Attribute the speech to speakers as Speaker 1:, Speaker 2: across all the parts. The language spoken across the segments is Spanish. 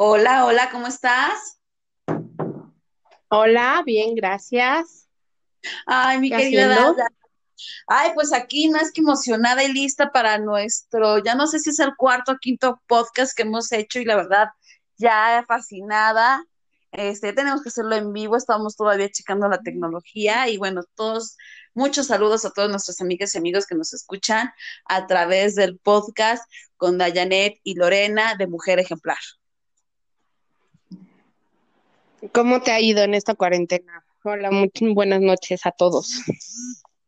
Speaker 1: Hola, hola, ¿cómo estás?
Speaker 2: Hola, bien, gracias.
Speaker 1: Ay, mi
Speaker 2: ¿Qué
Speaker 1: querida? Dada. Ay, pues aquí más que emocionada y lista para nuestro, ya no sé si es el cuarto o quinto podcast que hemos hecho y la verdad, ya fascinada. Este, tenemos que hacerlo en vivo, estamos todavía checando la tecnología y bueno, todos, muchos saludos a todos nuestros amigas y amigos que nos escuchan a través del podcast con Dayanet y Lorena de Mujer Ejemplar.
Speaker 2: ¿Cómo te ha ido en esta cuarentena? Hola, muy buenas noches a todos.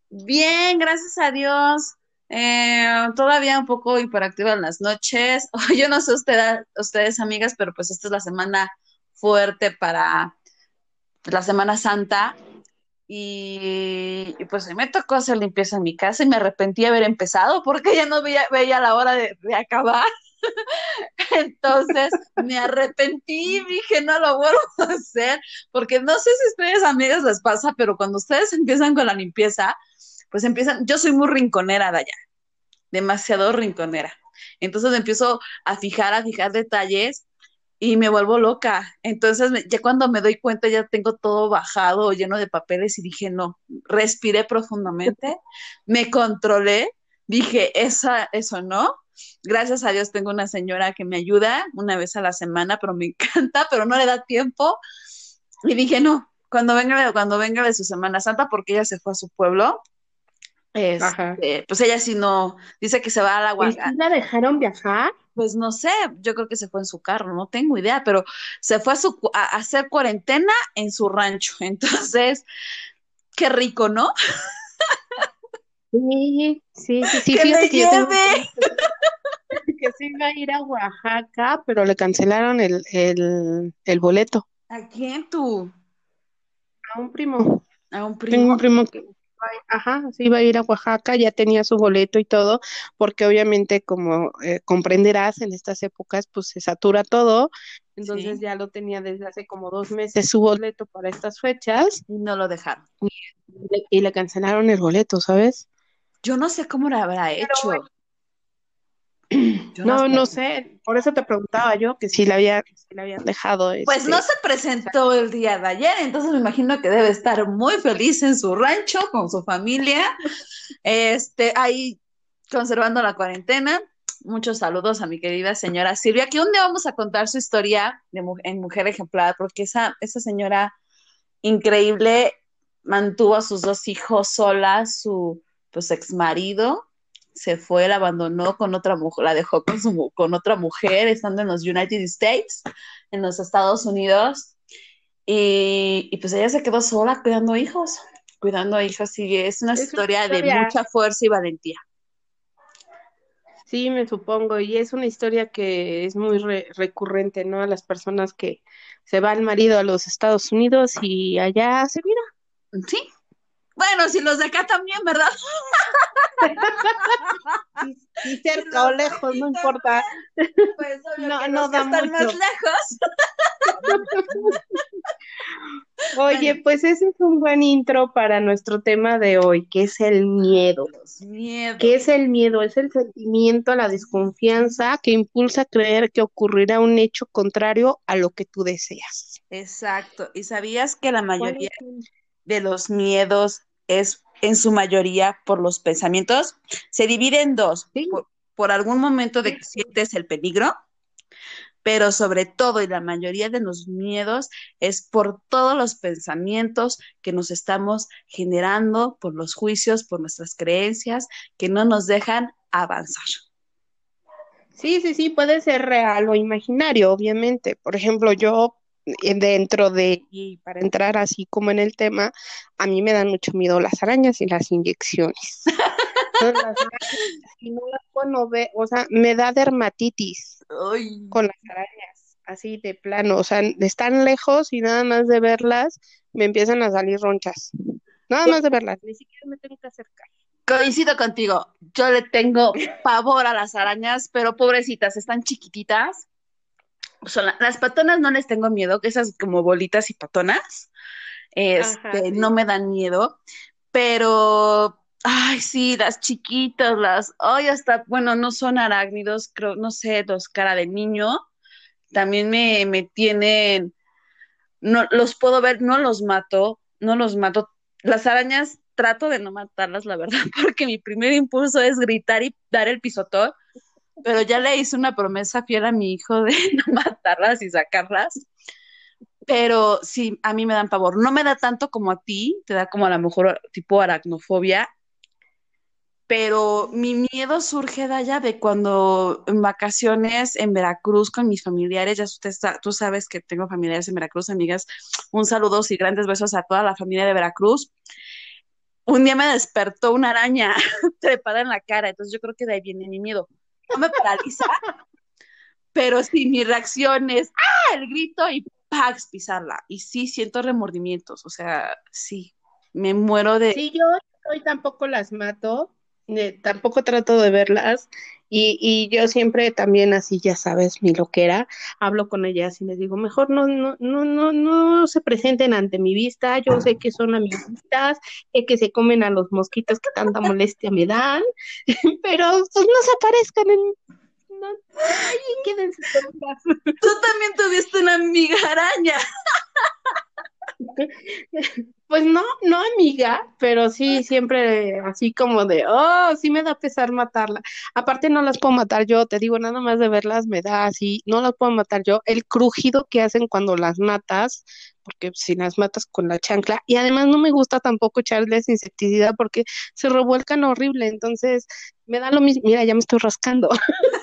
Speaker 1: Bien, gracias a Dios. Eh, todavía un poco hiperactiva en las noches. Yo no sé usted, ustedes, amigas, pero pues esta es la semana fuerte para la Semana Santa. Y, pues me tocó hacer limpieza en mi casa y me arrepentí de haber empezado porque ya no veía, veía la hora de, de acabar. Entonces me arrepentí dije, no lo vuelvo a hacer, porque no sé si a ustedes, amigas, les pasa, pero cuando ustedes empiezan con la limpieza, pues empiezan, yo soy muy rinconera allá, demasiado rinconera. Entonces me empiezo a fijar, a fijar detalles y me vuelvo loca. Entonces, ya cuando me doy cuenta, ya tengo todo bajado, lleno de papeles y dije, no, respiré profundamente, me controlé, dije, esa, eso no. Gracias a Dios tengo una señora que me ayuda una vez a la semana, pero me encanta, pero no le da tiempo. Y dije, no, cuando venga, cuando venga de su Semana Santa, porque ella se fue a su pueblo, este, pues ella sí no, dice que se va a la
Speaker 2: ¿Y si la dejaron viajar?
Speaker 1: pues no sé, yo creo que se fue en su carro, no tengo idea, pero se fue a, su, a hacer cuarentena en su rancho. Entonces, qué rico, ¿no?
Speaker 2: Sí, sí, sí, sí.
Speaker 1: Que me
Speaker 2: Fíjate que tengo
Speaker 1: lleve.
Speaker 2: que se iba a ir a Oaxaca, pero le cancelaron el, el, el boleto
Speaker 1: ¿A quién tú?
Speaker 2: a un primo.
Speaker 1: ¿A un
Speaker 2: Tengo
Speaker 1: primo?
Speaker 2: un primo que, ajá, se iba a ir a Oaxaca, ya tenía su boleto y todo, porque obviamente, como eh, comprenderás, en estas épocas, pues se satura todo, entonces
Speaker 1: Sí,
Speaker 2: ya lo tenía desde hace como dos meses su boleto para estas fechas
Speaker 1: y no lo dejaron.
Speaker 2: y le, y le cancelaron el boleto, ¿sabes?
Speaker 1: Yo no sé cómo lo habrá hecho. Yo no
Speaker 2: no,
Speaker 1: sé.
Speaker 2: no sé, por eso te preguntaba yo que si le había, si le habían dejado
Speaker 1: Pues no
Speaker 2: este.
Speaker 1: se presentó el día de ayer, entonces me imagino que debe estar muy feliz en su rancho con su familia, este, ahí conservando la cuarentena. Muchos saludos a mi querida señora Silvia, que un día vamos a contar su historia de, mu- en Mujer Ejemplar, porque esa, esa señora increíble mantuvo a sus dos hijos sola, su pues ex marido se fue, la abandonó con otra mujer, la dejó con, su, con otra mujer estando en los United States, en los Estados Unidos, y, y pues ella se quedó sola cuidando hijos, cuidando hijos, y es una
Speaker 2: Es una
Speaker 1: historia de mucha fuerza y valentía.
Speaker 2: sí, me supongo, y es una historia que es muy re- recurrente, ¿no? A las personas que se va el marido a los Estados Unidos y allá se mira.
Speaker 1: Sí, bueno, si los de acá también, ¿verdad?
Speaker 2: Y, y
Speaker 1: Si
Speaker 2: cerca o lejos, no importa,
Speaker 1: pues obvio
Speaker 2: no,
Speaker 1: que
Speaker 2: no
Speaker 1: los que
Speaker 2: da
Speaker 1: están más lejos.
Speaker 2: Oye,
Speaker 1: Bueno,
Speaker 2: pues ese es un buen intro para nuestro tema de hoy, que es el miedo.
Speaker 1: los
Speaker 2: ¿Qué es el miedo? Es el sentimiento, la desconfianza que impulsa a creer que ocurrirá un hecho contrario a lo que tú deseas.
Speaker 1: Exacto. ¿Y sabías que la mayoría de los miedos es en su mayoría por los pensamientos? Se divide en dos,
Speaker 2: Sí,
Speaker 1: por, por algún momento de que sientes el peligro, pero sobre todo y la mayoría de los miedos es por todos los pensamientos que nos estamos generando, por los juicios, por nuestras creencias, que no nos dejan avanzar.
Speaker 2: Sí, sí, sí, puede ser real o imaginario, obviamente. Por ejemplo, yo dentro de, y para entrar así como en el tema, a mí me dan mucho miedo las arañas y las inyecciones. Entonces, las arañas, si no las puedo ver, o sea, me da dermatitis
Speaker 1: Ay,
Speaker 2: con las arañas, así de plano, o sea, están lejos y nada más de verlas me empiezan a salir ronchas. Nada más de verlas, ni siquiera me tengo que acercar.
Speaker 1: Coincido contigo, yo le tengo pavor a las arañas, pero pobrecitas, están chiquititas. Son la- las patonas no les tengo miedo, que esas como bolitas y patonas,
Speaker 2: Ajá,
Speaker 1: este, no me dan miedo, pero, ay, sí, las chiquitas, las, ay, hasta, bueno, no son arácnidos, creo, no sé, los cara de niño, también me, me tienen, no los puedo ver, no los mato, no los mato. Las arañas trato de no matarlas, la verdad, porque mi primer impulso es gritar y dar el pisotón, pero ya le hice una promesa fiel a mi hijo de no matarlas y sacarlas. Pero sí, a mí me dan pavor. No me da tanto como a ti, te da como a lo mejor tipo aracnofobia, pero mi miedo surge de allá de cuando en vacaciones en Veracruz con mis familiares, ya usted tú sabes que tengo familiares en Veracruz, amigas, un saludo y grandes besos a toda la familia de Veracruz. Un día me despertó una araña trepada en la cara, entonces yo creo que de ahí viene mi miedo. No me paraliza, pero sí, mi reacción es, ¡ah! El grito y ¡pax! pisarla. Y sí, siento remordimientos, o sea, sí, me muero de...
Speaker 2: Sí, yo hoy tampoco las mato, tampoco trato de verlas y, y, yo siempre también así, ya sabes, mi loquera, hablo con ellas y les digo, mejor no, no, no, no, no se presenten ante mi vista, yo sé que son amiguitas, que se comen a los mosquitos que tanta molestia me dan, pero pues no se aparezcan en no, ay, quédense
Speaker 1: Tú también tuviste una amiga araña.
Speaker 2: Pues no, no amiga, pero sí siempre así como de, oh, sí me da pesar matarla. Aparte no las puedo matar yo, te digo, nada más de verlas me da así, no las puedo matar yo. El crujido que hacen cuando las matas, porque si las matas con la chancla, y además no me gusta tampoco echarles insecticida porque se revuelcan horrible, entonces me da lo mismo, mira, ya me estoy rascando.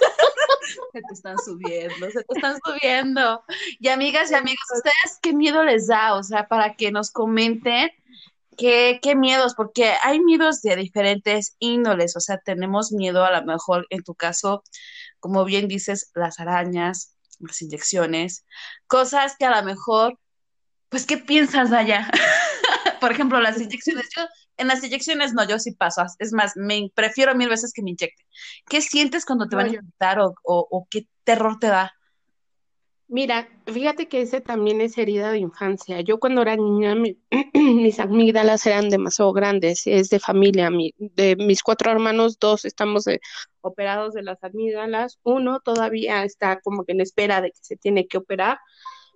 Speaker 1: Se te están subiendo, se te están subiendo. Y amigas y amigos, ¿ustedes qué miedo les da? O sea, para que nos comenten qué, qué miedos, porque hay miedos de diferentes índoles. O sea, tenemos miedo a lo mejor, en tu caso, como bien dices, las arañas, las inyecciones, cosas que a lo mejor, pues, ¿qué piensas allá? Por ejemplo, las inyecciones. Yo en las inyecciones no, yo sí paso. Es más, me prefiero mil veces que me inyecten. ¿Qué sientes cuando te van a inyectar o, o, qué terror te da?
Speaker 2: Mira, fíjate que ese también es herida de infancia. Yo cuando era niña, mis amígdalas eran demasiado grandes, es de familia. de mis cuatro hermanos, dos estamos eh, operados de las amígdalas, uno todavía está como que en espera de que se tiene que operar.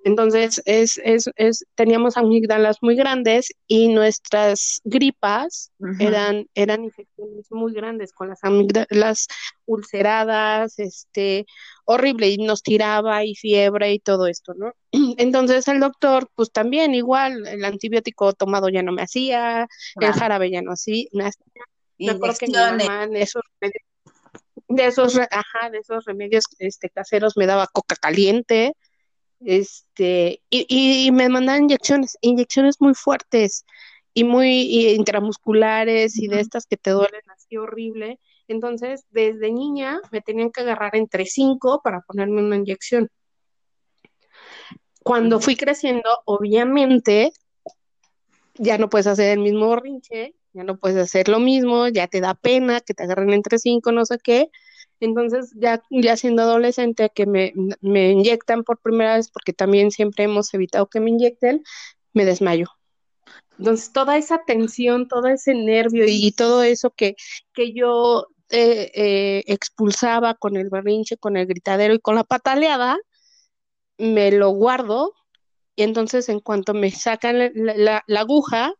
Speaker 2: Entonces, es, es, es, teníamos amígdalas muy grandes y nuestras gripas eran, eran infecciones muy grandes con las amígdalas ulceradas, este, horrible, y nos tiraba y fiebre y todo esto, ¿no? Entonces el doctor, pues también igual, el antibiótico tomado ya no me hacía, el jarabe ya no hacía, me hacía. Me acuerdo que mi mamá de esos de esos, ajá, de esos remedios este, caseros me daba coca caliente, este, y, y, me mandaban inyecciones, inyecciones muy fuertes y muy intramusculares y de estas que te duelen así horrible. Entonces, desde niña me tenían que agarrar entre cinco para ponerme una inyección. Cuando fui creciendo, obviamente, ya no puedes hacer el mismo rinche, ya no puedes hacer lo mismo, ya te da pena que te agarren entre cinco, no sé qué. Entonces, ya, ya siendo adolescente, que me, me inyectan por primera vez, porque también siempre hemos evitado que me inyecten, me desmayo. Entonces, toda esa tensión, todo ese nervio y todo eso que, que yo eh, eh, expulsaba con el berrinche, con el gritadero y con la pataleada, me lo guardo y entonces en cuanto me sacan la aguja,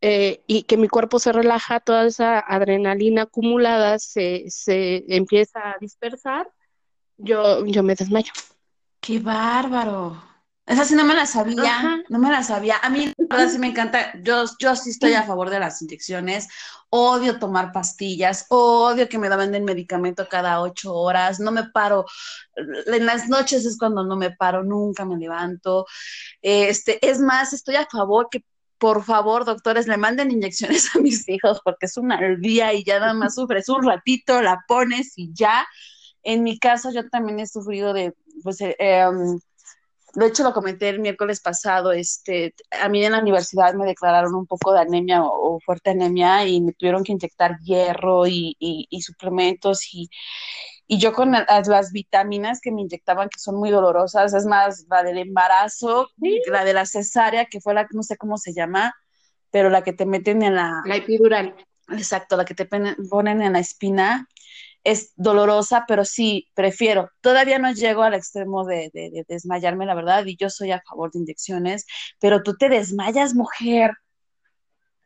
Speaker 2: eh, y que mi cuerpo se relaja, toda esa adrenalina acumulada se, se empieza a dispersar, yo, yo me desmayo.
Speaker 1: ¡Qué bárbaro! Esa sí no me la sabía, no me la sabía. A mí, la verdad, sí me encanta. Yo, yo sí estoy a favor de las inyecciones. Odio tomar pastillas, odio que me daban el medicamento cada ocho horas. No me paro. En las noches es cuando no me paro, nunca me levanto. Este, es más, estoy a favor que por favor, doctores, le manden inyecciones a mis hijos porque es una día y ya nada más sufres un ratito, la pones y ya. En mi caso, yo también he sufrido de, pues, eh, em, de hecho lo comenté el miércoles pasado, este, a mí en la universidad me declararon un poco de anemia o, fuerte anemia y me tuvieron que inyectar hierro y, y suplementos y, y yo con las, vitaminas que me inyectaban, que son muy dolorosas, es más, la del embarazo, la de la cesárea, que fue la, no sé cómo se llama, pero la que te meten en la...
Speaker 2: La epidural.
Speaker 1: Exacto, la que te ponen en la espina. es dolorosa, pero sí, prefiero. Todavía no llego al extremo de, desmayarme, la verdad, y yo soy a favor de inyecciones, pero tú te desmayas, mujer.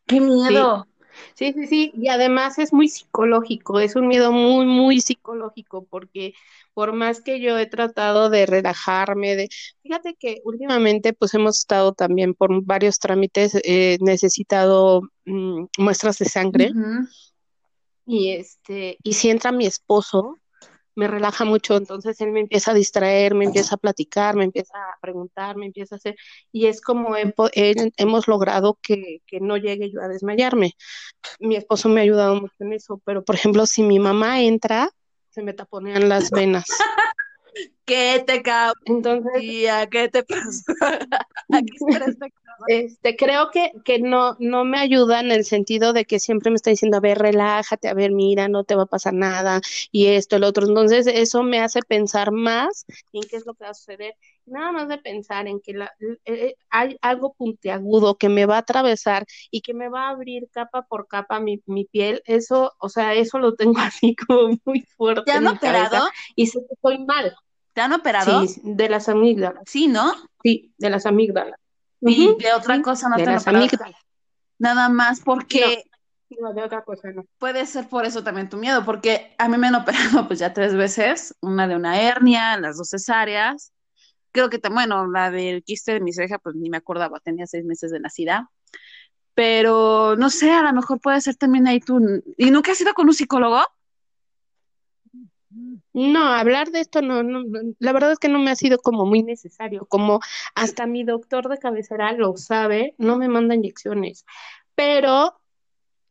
Speaker 1: ¡Qué miedo!
Speaker 2: Sí. Sí, sí, y además es muy psicológico, es un miedo muy, muy psicológico, porque por más que yo he tratado de relajarme, de, fíjate que últimamente pues hemos estado también por varios trámites, he necesitado mm, muestras de sangre. Y este, y si entra mi esposo, me relaja mucho, entonces él me empieza a distraer, me empieza a platicar, me empieza a preguntar, me empieza a hacer, y es como hemos logrado que, que, no llegue yo a desmayarme. Mi esposo me ha ayudado mucho en eso, pero por ejemplo, si mi mamá entra, se me taponean las venas.
Speaker 1: ¿Qué te cago?
Speaker 2: Entonces,
Speaker 1: ¿qué te pasa?
Speaker 2: Aquí este, creo que, que no, no me ayuda en el sentido de que siempre me está diciendo, a ver, relájate, a ver, mira, no te va a pasar nada, y esto, el otro. Entonces, eso me hace pensar más en qué es lo que va a suceder. Nada más de pensar en que la, eh, eh, hay algo puntiagudo que me va a atravesar y que me va a abrir capa por capa mi, mi piel, eso, o sea, eso lo tengo así como muy fuerte.
Speaker 1: ¿Te han operado?
Speaker 2: y sé que estoy mal.
Speaker 1: ¿Te han operado?
Speaker 2: Sí, de las amígdalas.
Speaker 1: Sí, ¿no?
Speaker 2: Sí, de las amígdalas.
Speaker 1: Y de otra cosa no te han operado. Nada más porque...
Speaker 2: No, de otra cosa no.
Speaker 1: Puede ser por eso también tu miedo, porque a mí me han operado pues ya tres veces, una de una hernia, las dos cesáreas. Creo que, bueno, la del quiste de mi ceja, pues ni me acordaba, tenía seis meses de nacida. Pero no sé, a lo mejor puede ser también ahí tú. ¿Y nunca has ido con un psicólogo?
Speaker 2: No, hablar de esto no, no, la verdad es que no me ha sido como muy necesario, como hasta mi doctor de cabecera lo sabe, no me manda inyecciones, pero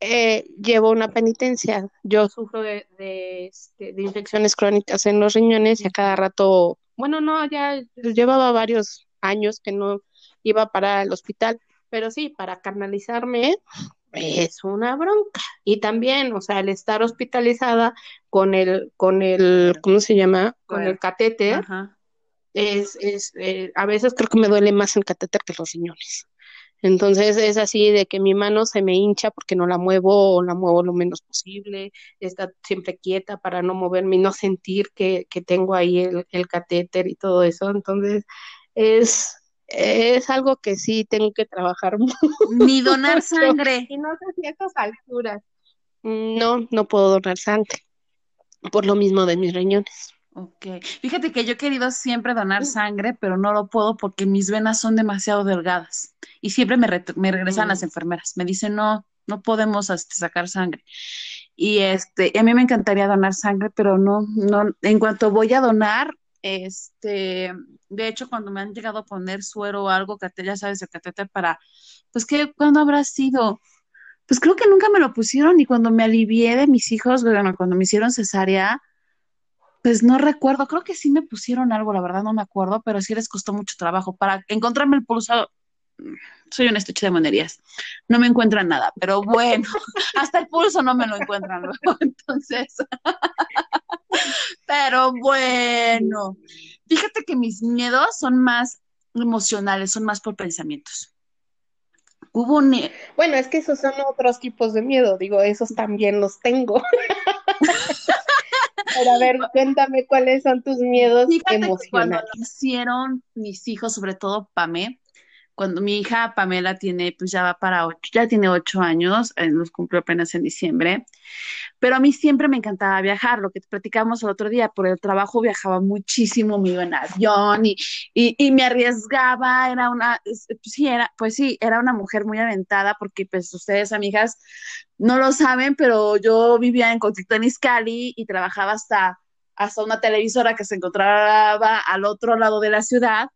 Speaker 2: eh, llevo una penitencia. Yo sufro de, este, de, infecciones crónicas en los riñones y a cada rato, bueno, no, ya llevaba varios años que no iba para el hospital, pero sí, para canalizarme es una bronca. Y también, o sea, el estar hospitalizada con el, con el, ¿cómo se llama? Con el catéter, es, es eh, a veces creo que me duele más el catéter que los riñones. Entonces es así de que mi mano se me hincha porque no la muevo o la muevo lo menos posible, está siempre quieta para no moverme y no sentir que, que tengo ahí el, el catéter y todo eso. Entonces es, es algo que sí tengo que trabajar mucho.
Speaker 1: Ni donar sangre.
Speaker 2: Y no sé si a estas alturas. No, no puedo donar sangre. Por lo mismo de mis riñones.
Speaker 1: Ok. Fíjate que yo he querido siempre donar sangre, pero no lo puedo porque mis venas son demasiado delgadas. Y siempre me, me regresan las mm. enfermeras. Me dicen, no, no podemos este, sacar sangre. Y este, a mí me encantaría donar sangre, pero no, no, en cuanto voy a donar, este, de hecho, cuando me han llegado a poner suero o algo, que ya sabes, el catéter para, pues que, ¿cuándo habrá sido? Pues creo que nunca me lo pusieron y cuando me alivié de mis hijos, bueno, cuando me hicieron cesárea, pues no recuerdo, creo que sí me pusieron algo, la verdad no me acuerdo, pero sí les costó mucho trabajo para encontrarme el pulso. Soy un estuche de monerías, no me encuentran nada, pero bueno, hasta el pulso no me lo encuentran luego, entonces. Pero bueno, fíjate que mis miedos son más emocionales, son más por pensamientos. Hubo un...
Speaker 2: Bueno, es que esos son otros tipos de miedo, digo, esos también los tengo. Pero a ver, cuéntame cuáles son tus miedos emocionales.
Speaker 1: cuando nacieron mis hijos, sobre todo Pame, cuando mi hija Pamela tiene, pues ya va para ocho, ya tiene ocho años, eh, nos cumplió apenas en diciembre, pero a mí siempre me encantaba viajar, lo que platicamos el otro día, por el trabajo viajaba muchísimo, me iba en avión y, y, me arriesgaba, era una, pues sí, era, pues sí, era una mujer muy aventada, porque pues ustedes, amigas, no lo saben, pero yo vivía en en Iscali y trabajaba hasta, hasta una televisora que se encontraba al otro lado de la ciudad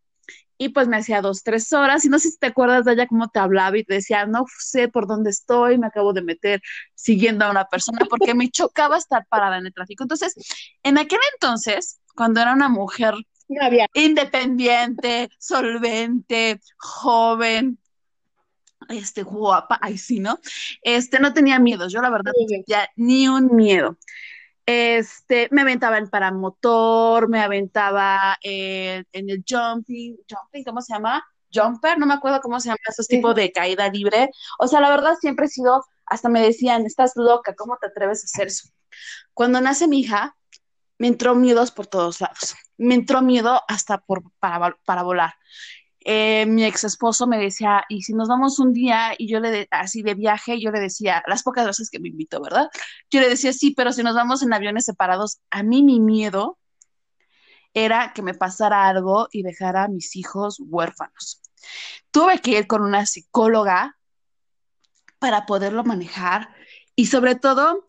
Speaker 1: y pues me hacía dos, tres horas, y no sé si te acuerdas de ella cómo te hablaba y te decía, no sé por dónde estoy, me acabo de meter siguiendo a una persona porque me chocaba estar parada en el tráfico. Entonces, en aquel entonces, cuando era una mujer independiente, solvente, joven, este, guapa, ay sí, ¿no? Este, no tenía miedo, yo la verdad, ya ni un miedo. Este, me aventaba en paramotor, me aventaba en, el jumping, jumping, ¿cómo se llama? jumper, no me acuerdo cómo se llama esos tipos de caída libre. O sea, la verdad siempre he sido, hasta me decían, estás loca, ¿cómo te atreves a hacer eso? Cuando nace mi hija, me entró miedos por todos lados. Me entró miedo hasta por, para, para volar. Eh, mi ex esposo me decía, y si nos vamos un día y yo le, así de viaje, yo le decía, las pocas veces que me invitó, ¿verdad? Yo le decía, sí, pero si nos vamos en aviones separados, a mí mi miedo era que me pasara algo y dejara a mis hijos huérfanos. Tuve que ir con una psicóloga para poderlo manejar y sobre todo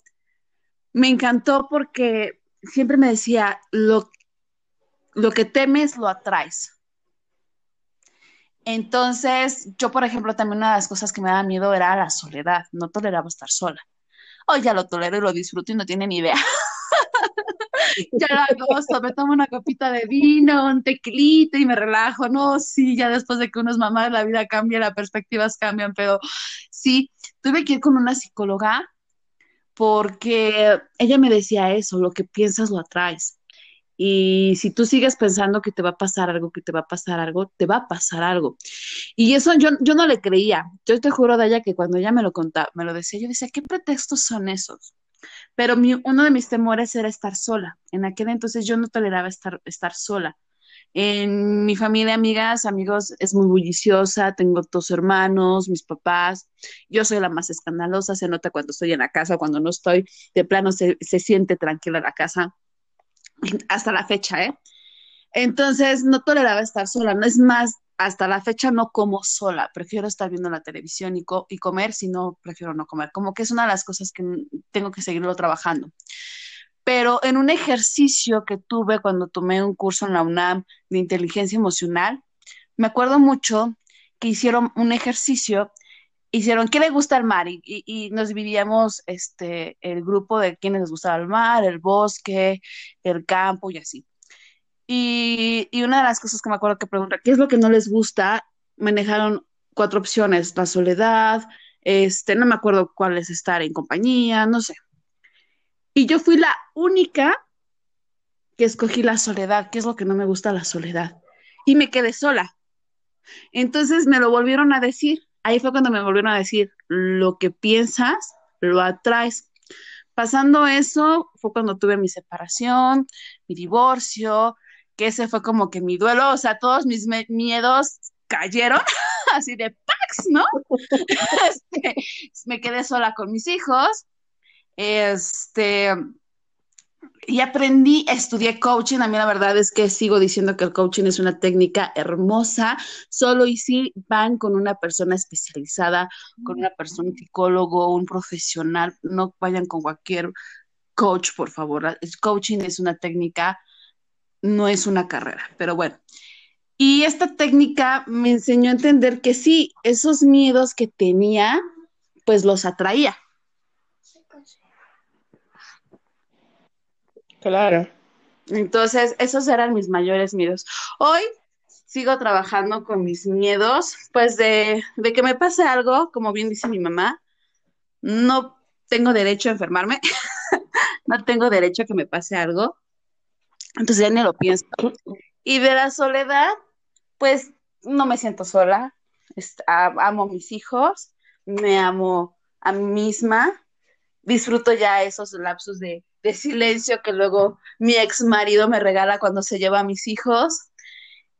Speaker 1: me encantó porque siempre me decía, lo, lo que temes lo atraes. Entonces, yo, por ejemplo, también una de las cosas que me daba miedo era la soledad. No toleraba estar sola. Hoy ya lo tolero y lo disfruto y no tiene ni idea. ya lo gozo, me tomo una copita de vino, un tequilito y me relajo. No, sí, ya después de que uno es mamá, la vida cambia, las perspectivas cambian, pero sí, tuve que ir con una psicóloga porque ella me decía eso, lo que piensas lo atraes. Y si tú sigues pensando que te va a pasar algo, que te va a pasar algo, te va a pasar algo. Y eso yo, yo no le creía. Yo te juro, Daya, que cuando ella me lo contaba, me lo decía, yo decía, ¿qué pretextos son esos? Pero mi, uno de mis temores era estar sola. En aquel entonces yo no toleraba estar, estar sola. En mi familia, amigas, amigos, es muy bulliciosa, tengo dos hermanos, mis papás, yo soy la más escandalosa, se nota cuando estoy en la casa, cuando no estoy, de plano se, se siente tranquila la casa hasta la fecha, ¿eh? Entonces no toleraba estar sola, no es más, hasta la fecha no como sola, prefiero estar viendo la televisión y, y comer, si no, prefiero no comer, como que es una de las cosas que tengo que seguirlo trabajando. Pero en un ejercicio que tuve cuando tomé un curso en la UNAM de inteligencia emocional, me acuerdo mucho que hicieron un ejercicio hicieron ¿qué le gusta el mar? Y, nos dividíamos este, el grupo de quienes les gustaba el mar, el bosque, el campo y así. Y, una de las cosas que me acuerdo que pregunta, ¿qué es lo que no les gusta? Manejaron cuatro opciones, la soledad, este, no me acuerdo cuál es estar en compañía, no sé. Y yo fui la única que escogí la soledad, ¿qué es lo que no me gusta la soledad? Y me quedé sola. Entonces me lo volvieron a decir ahí fue cuando me volvieron a decir, lo que piensas, lo atraes. Pasando eso, fue cuando tuve mi separación, mi divorcio, que ese fue como que mi duelo, o sea, todos mis miedos cayeron, así de pax, ¿no? Este, me quedé sola con mis hijos, este, y aprendí, estudié coaching. A mí la verdad es que sigo diciendo que el coaching es una técnica hermosa, solo y si van con una persona especializada, con una persona, un psicólogo, un profesional, no vayan con cualquier coach, por favor. El coaching es una técnica, no es una carrera, pero bueno. Y esta técnica me enseñó a entender que sí, esos miedos que tenía, pues los atraía
Speaker 2: Claro.
Speaker 1: Entonces, esos eran mis mayores miedos. Hoy sigo trabajando con mis miedos, pues de, de que me pase algo, como bien dice mi mamá, no tengo derecho a enfermarme, no tengo derecho a que me pase algo, entonces ya ni lo pienso. Y de la soledad, pues no me siento sola, amo a mis hijos, me amo a mí misma, disfruto ya esos lapsos de de silencio que luego mi ex marido me regala cuando se lleva a mis hijos.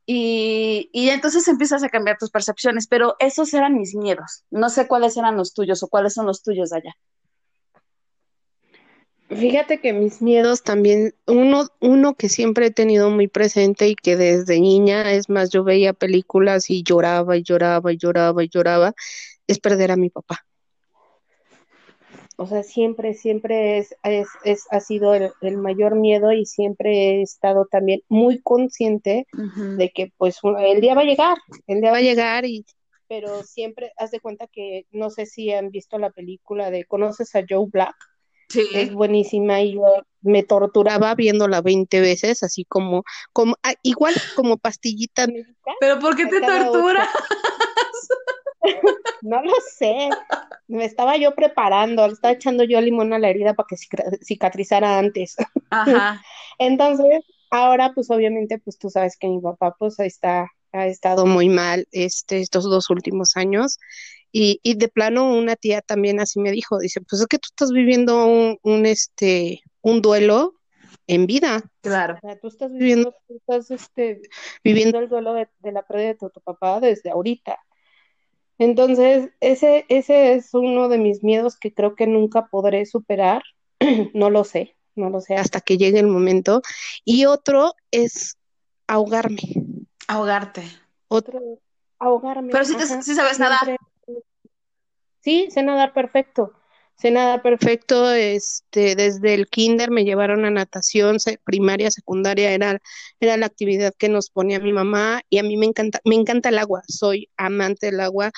Speaker 1: Y, y, entonces empiezas a cambiar tus percepciones, pero esos eran mis miedos. No sé cuáles eran los tuyos o cuáles son los tuyos allá.
Speaker 2: Fíjate que mis miedos también, uno, uno que siempre he tenido muy presente y que desde niña, es más, yo veía películas y lloraba y lloraba y lloraba y lloraba, es perder a mi papá. O sea, siempre, siempre es, es, ha sido el, mayor miedo y siempre he estado también muy consciente de que pues el día va a llegar, el día va a llegar y pero siempre haz de cuenta que no sé si han visto la película de ¿Conoces a Joe Black? Sí. Es buenísima y yo me torturaba viéndola 20 veces, así como, como ah, igual como pastillita médica.
Speaker 1: ¿Pero por qué te torturas?
Speaker 2: no lo sé. Me estaba yo preparando, le estaba echando yo limón a la herida para que cicatrizara antes. Ajá. Entonces, ahora pues obviamente pues tú sabes que mi papá pues está ha estado muy mal este, estos dos últimos años. Y, y de plano una tía también así me dijo, dice, pues es que tú estás viviendo un, un este, un duelo en vida.
Speaker 1: Claro.
Speaker 2: O sea, tú estás viviendo, tú estás este, viviendo el duelo de, de la pérdida de tu, tu, papá desde ahorita. Entonces, ese, ese es uno de mis miedos que creo que nunca podré superar. no lo sé, no lo sé hasta que llegue el momento. Y otro es ahogarme.
Speaker 1: Ahogarte.
Speaker 2: Otro, ahogarme.
Speaker 1: Pero si, te, si sabes nadar.
Speaker 2: Sí, sé nadar perfecto sé nada perfecto, este, desde el kinder me llevaron a natación, primaria, secundaria, era, era la actividad que nos ponía mi mamá y a mí me encanta, me encanta el agua, soy amante del agua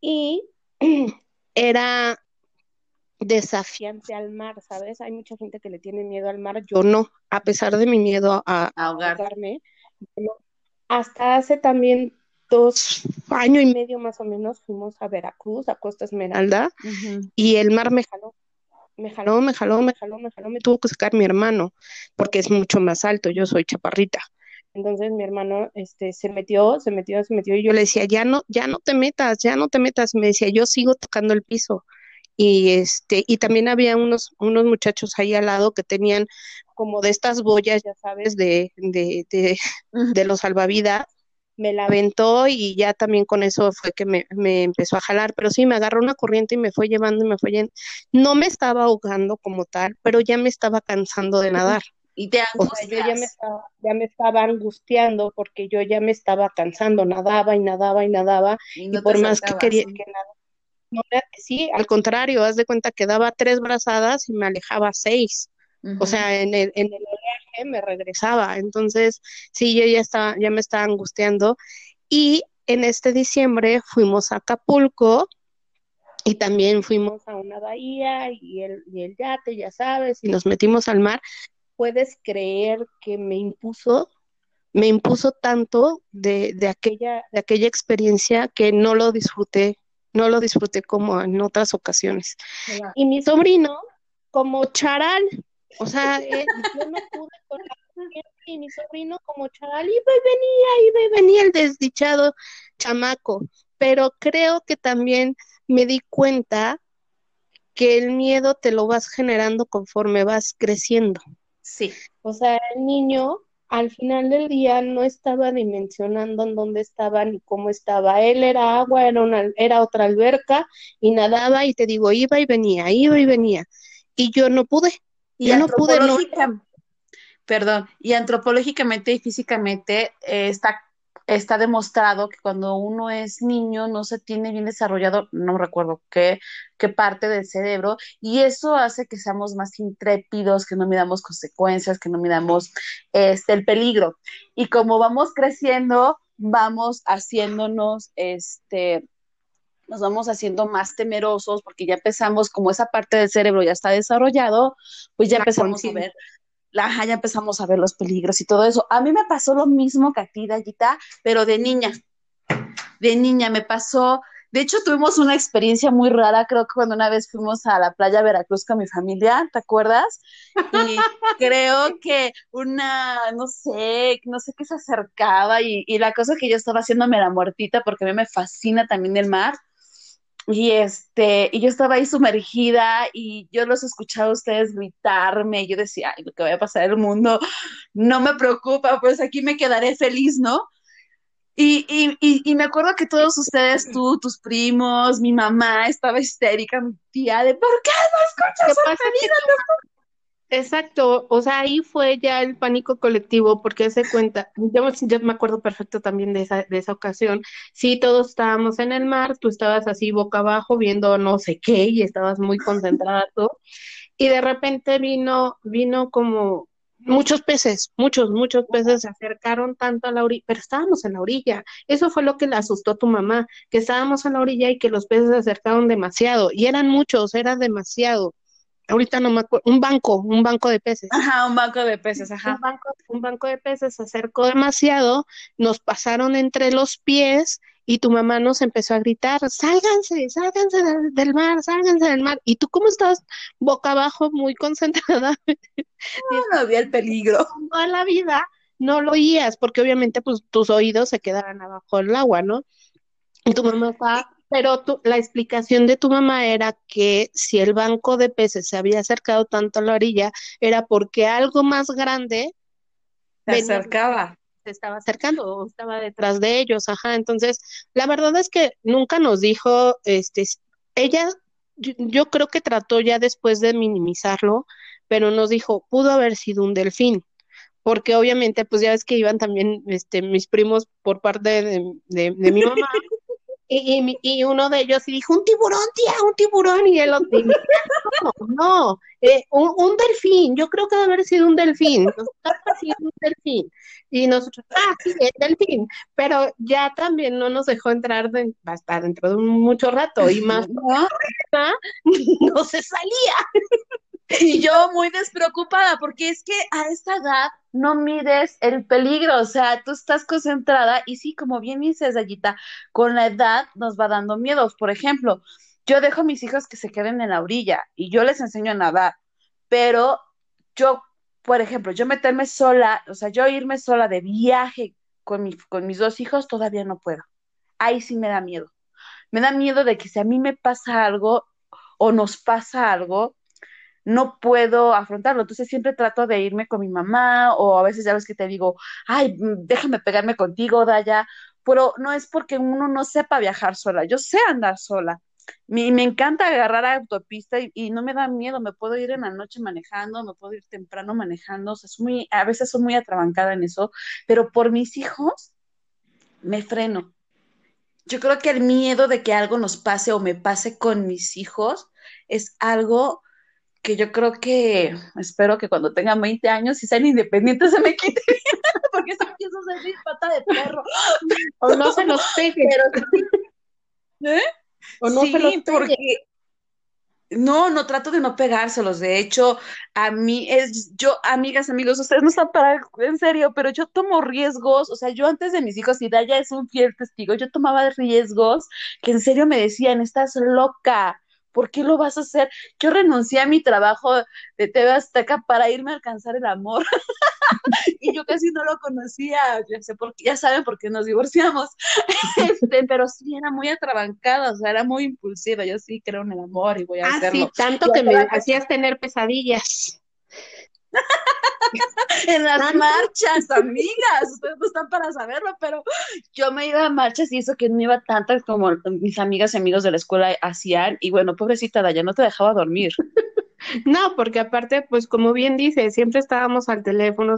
Speaker 2: y era desafiante al mar, ¿sabes? Hay mucha gente que le tiene miedo al mar, yo no, a pesar de mi miedo a, a ahogarme, hasta hace también dos años y medio más o menos fuimos a Veracruz, a Costa Esmeralda, uh -huh. y el mar me jaló, me jaló, me jaló, me jaló, me jaló, me tuvo que sacar mi hermano, porque es mucho más alto, yo soy chaparrita. Entonces mi hermano este, se metió, se metió, se metió, y yo le decía, ya no, ya no te metas, ya no te metas, me decía, yo sigo tocando el piso. Y este, y también había unos, unos muchachos ahí al lado que tenían como de estas boyas, ya sabes, de, de, de, de los salvavidas, me la aventó y ya también con eso fue que me, me, empezó a jalar, pero sí, me agarró una corriente y me fue llevando y me fue llevando. No me estaba ahogando como tal, pero ya me estaba cansando de nadar.
Speaker 1: Y te
Speaker 2: o sea, yo ya me, estaba, ya me estaba angustiando porque yo ya me estaba cansando, nadaba y nadaba y nadaba, y, no y por más que quería que nada. No, sí, al contrario, haz de cuenta que daba tres brazadas y me alejaba seis. Uh -huh. O sea, en el, en el me regresaba. Entonces, sí, yo ya estaba, ya me estaba angustiando. Y en este diciembre fuimos a Acapulco y también fuimos a una bahía y el, y el yate, ya sabes, y nos metimos al mar. Puedes creer que me impuso, me impuso tanto de, de, aquella, de aquella experiencia que no lo disfruté, no lo disfruté como en otras ocasiones. Y mi sobrino, como charal, o sea, eh, yo no pude con la y mi sobrino como chaval iba y venía, iba y venía el desdichado chamaco. Pero creo que también me di cuenta que el miedo te lo vas generando conforme vas creciendo.
Speaker 1: Sí.
Speaker 2: O sea, el niño al final del día no estaba dimensionando en dónde estaba ni cómo estaba. Él era agua, era, una, era otra alberca y nadaba y te digo, iba y venía, iba y venía. Y yo no pude.
Speaker 1: Y ya no pude. Perdón, y antropológicamente y físicamente eh, está, está demostrado que cuando uno es niño no se tiene bien desarrollado, no recuerdo qué, qué parte del cerebro, y eso hace que seamos más intrépidos, que no midamos consecuencias, que no midamos este, el peligro. Y como vamos creciendo, vamos haciéndonos este, nos vamos haciendo más temerosos porque ya empezamos, como esa parte del cerebro ya está desarrollado, pues ya la empezamos a ver, la, ya empezamos a ver los peligros y todo eso. A mí me pasó lo mismo que a ti, Dayita, pero de niña. De niña me pasó, de hecho tuvimos una experiencia muy rara, creo que cuando una vez fuimos a la playa Veracruz con mi familia, ¿te acuerdas? Y creo que una, no sé, no sé qué se acercaba y, y la cosa que yo estaba haciéndome la muertita porque a mí me fascina también el mar y este, y yo estaba ahí sumergida y yo los escuchaba a ustedes gritarme, y yo decía, ay, lo que vaya a pasar en el mundo no me preocupa, pues aquí me quedaré feliz, ¿no? Y, y, y, y, me acuerdo que todos ustedes, tú, tus primos, mi mamá, estaba histérica, mi tía, de ¿por qué no escuchas ¿Qué pasa que
Speaker 2: Exacto, o sea, ahí fue ya el pánico colectivo, porque se cuenta, yo, yo, me acuerdo perfecto también de esa, de esa ocasión, sí, todos estábamos en el mar, tú estabas así boca abajo viendo no sé qué y estabas muy concentrado, y de repente vino, vino como muchos peces, muchos, muchos peces se acercaron tanto a la orilla, pero estábamos en la orilla, eso fue lo que le asustó a tu mamá, que estábamos en la orilla y que los peces se acercaron demasiado, y eran muchos, era demasiado ahorita no me acuerdo, un banco, un banco de peces.
Speaker 1: Ajá, un banco de peces, ajá.
Speaker 2: Un banco, un banco de peces se acercó demasiado, nos pasaron entre los pies y tu mamá nos empezó a gritar, sálganse, sálganse del, del mar, sálganse del mar. Y tú cómo estás boca abajo, muy concentrada.
Speaker 1: No, no había el peligro.
Speaker 2: Toda la vida no lo oías, porque obviamente pues tus oídos se quedaban abajo del agua, ¿no? Y tu mamá estaba, pero tu, la explicación de tu mamá era que si el banco de peces se había acercado tanto a la orilla, era porque algo más grande
Speaker 1: se acercaba.
Speaker 2: Se estaba acercando o estaba detrás de ellos, ajá. Entonces, la verdad es que nunca nos dijo, este, ella, yo, yo creo que trató ya después de minimizarlo, pero nos dijo, pudo haber sido un delfín porque obviamente, pues ya ves que iban también este, mis primos por parte de, de, de mi mamá, y, y, uno de ellos y dijo, un tiburón, tía, un tiburón, y él, no, no eh, un, un, delfín, yo creo que debe haber sido un delfín, un delfín, y nosotros, ah, sí, es delfín, pero ya también no nos dejó entrar de, hasta dentro de mucho rato, y más, no, no se salía.
Speaker 1: Y yo muy despreocupada, porque es que a esta edad no mides el peligro, o sea, tú estás concentrada y sí, como bien dices, Dayita, con la edad nos va dando miedos. Por ejemplo, yo dejo a mis hijos que se queden en la orilla y yo les enseño a nadar, pero yo, por ejemplo, yo meterme sola, o sea, yo irme sola de viaje con, mi, con mis dos hijos, todavía no puedo. Ahí sí me da miedo. Me da miedo de que si a mí me pasa algo o nos pasa algo, no puedo afrontarlo. Entonces siempre trato de irme con mi mamá o a veces ya ves que te digo, ay, mm, déjame pegarme contigo, Daya, pero no es porque uno no sepa viajar sola, yo sé andar sola. Me, me encanta agarrar a autopista y, no me da miedo, me puedo ir en la noche manejando, me puedo ir temprano manejando, o sea, es muy, a veces soy muy atrabancada en eso, pero por mis hijos me freno. Yo creo que el miedo de que algo nos pase o me pase con mis hijos es algo que yo creo que espero que cuando tengan 20 años y sean independientes se me quite, porque si empiezo a ser pata de perro.
Speaker 2: O no se los pegue.
Speaker 1: ¿Eh? O no se los pegue. porque no, no trato de no pegárselos. De hecho, a mí es yo, amigas, amigos, ustedes no están para en serio, pero yo tomo riesgos. O sea, yo antes de mis hijos, y Daya es un fiel testigo, yo tomaba riesgos que en serio me decían, estás loca ¿por qué lo vas a hacer? Yo renuncié a mi trabajo de TV Azteca para irme a alcanzar el amor. y yo casi no lo conocía, ya, sé por ya saben por qué nos divorciamos. este, pero sí era muy atrabancada, o sea, era muy impulsiva. Yo sí creo en el amor y voy a ah, hacerlo. Sí,
Speaker 2: tanto que me hacías tener pesadillas.
Speaker 1: en las marchas, amigas, ustedes no están para saberlo, pero yo me iba a marchas y eso que no iba tantas como mis amigas y amigos de la escuela hacían, y bueno, pobrecita Daya, no te dejaba dormir.
Speaker 2: No, porque aparte, pues como bien dice, siempre estábamos al teléfono,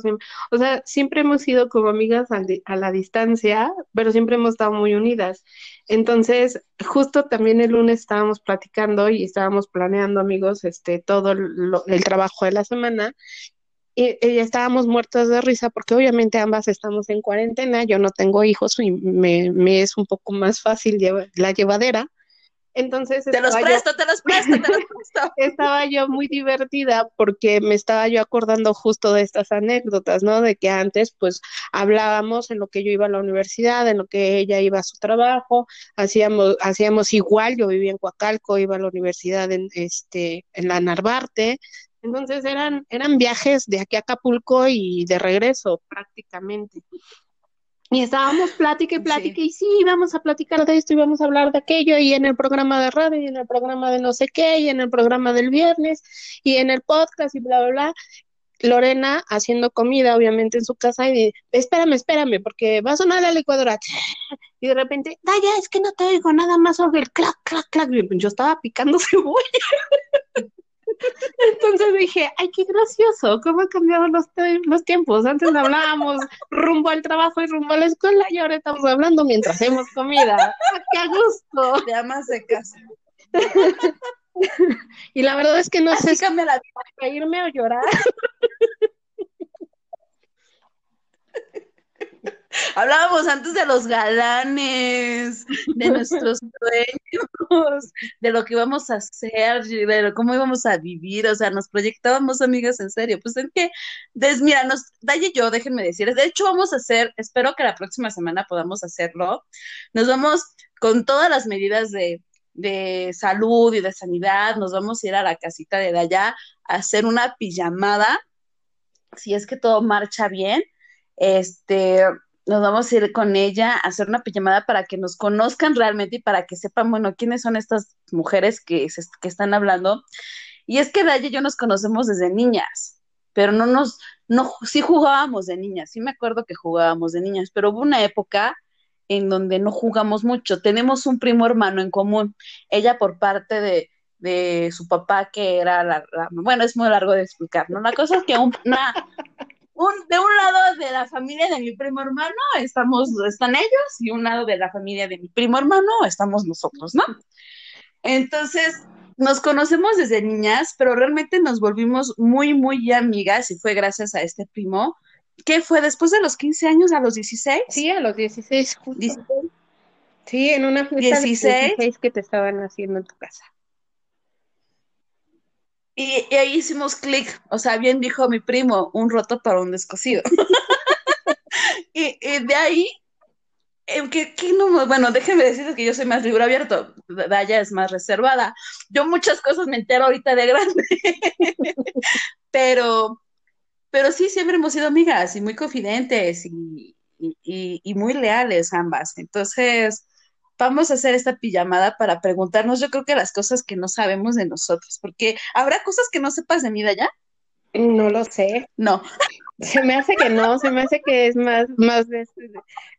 Speaker 2: o sea, siempre hemos sido como amigas a la distancia, pero siempre hemos estado muy unidas. Entonces, justo también el lunes estábamos platicando y estábamos planeando, amigos, este, todo el trabajo de la semana y, estábamos muertas de risa porque obviamente ambas estamos en cuarentena, yo no tengo hijos y me, me es un poco más fácil la llevadera. Entonces,
Speaker 1: te los presto, te los presto, te los presto.
Speaker 2: estaba yo muy divertida porque me estaba yo acordando justo de estas anécdotas, ¿no? De que antes, pues, hablábamos en lo que yo iba a la universidad, en lo que ella iba a su trabajo, hacíamos, hacíamos igual, yo vivía en Coacalco, iba a la universidad en, este, en la Narvarte, entonces eran, eran viajes de aquí a Acapulco y de regreso prácticamente. Y estábamos plática y plática, y sí, vamos a platicar de esto y vamos a hablar de aquello, y en el programa de radio, y en el programa de no sé qué, y en el programa del viernes, y en el podcast, y bla, bla, bla. Lorena haciendo comida, obviamente, en su casa, y dice, espérame, espérame, porque va a sonar la licuadora. Y de repente, ya es que no te oigo nada más sobre el clac, clac, clac. Yo estaba picando cebolla. Entonces dije, ay, qué gracioso, cómo han cambiado los, los tiempos. Antes hablábamos rumbo al trabajo y rumbo a la escuela y ahora estamos hablando mientras hacemos comida. ¡Qué gusto!
Speaker 1: De amas de casa.
Speaker 2: y la verdad es que no sé si reírme o llorar.
Speaker 1: Hablábamos antes de los galanes, de nuestros sueños, de lo que íbamos a hacer, de cómo íbamos a vivir, o sea, nos proyectábamos amigas en serio. Pues es que, des, mira, Daye y yo, déjenme decir, de hecho vamos a hacer, espero que la próxima semana podamos hacerlo, nos vamos con todas las medidas de, de salud y de sanidad, nos vamos a ir a la casita de Daya a hacer una pijamada, si es que todo marcha bien este, nos vamos a ir con ella a hacer una pijamada para que nos conozcan realmente y para que sepan, bueno, quiénes son estas mujeres que, que están hablando. Y es que Daya y yo nos conocemos desde niñas, pero no nos, no, sí jugábamos de niñas, sí me acuerdo que jugábamos de niñas, pero hubo una época en donde no jugamos mucho. Tenemos un primo hermano en común, ella por parte de, de su papá, que era la, bueno, es muy largo de explicar, ¿no? La cosa es que un, una, un, de un lado de la familia de mi primo hermano estamos, están ellos, y un lado de la familia de mi primo hermano estamos nosotros, ¿no? Entonces, nos conocemos desde niñas, pero realmente nos volvimos muy, muy amigas y fue gracias a este primo. ¿Qué fue después de los 15 años, a los 16?
Speaker 2: Sí, a los 16, justo. Sí, en una fiesta 16. que te estaban haciendo en tu casa.
Speaker 1: Y, ahí hicimos clic, o sea, bien dijo mi primo, un roto para un descosido. y, de ahí, eh, que, no, bueno, déjenme decirles que yo soy más libro abierto, Daya es más reservada. Yo muchas cosas me entero ahorita de grande, pero, pero sí, siempre hemos sido amigas y muy confidentes y, y muy leales ambas. Entonces, vamos a hacer esta pijamada para preguntarnos, yo creo que las cosas que no sabemos de nosotros, porque habrá cosas que no sepas de mí de allá.
Speaker 2: No lo sé.
Speaker 1: No.
Speaker 2: Se me hace que no, se me hace que es más, más de...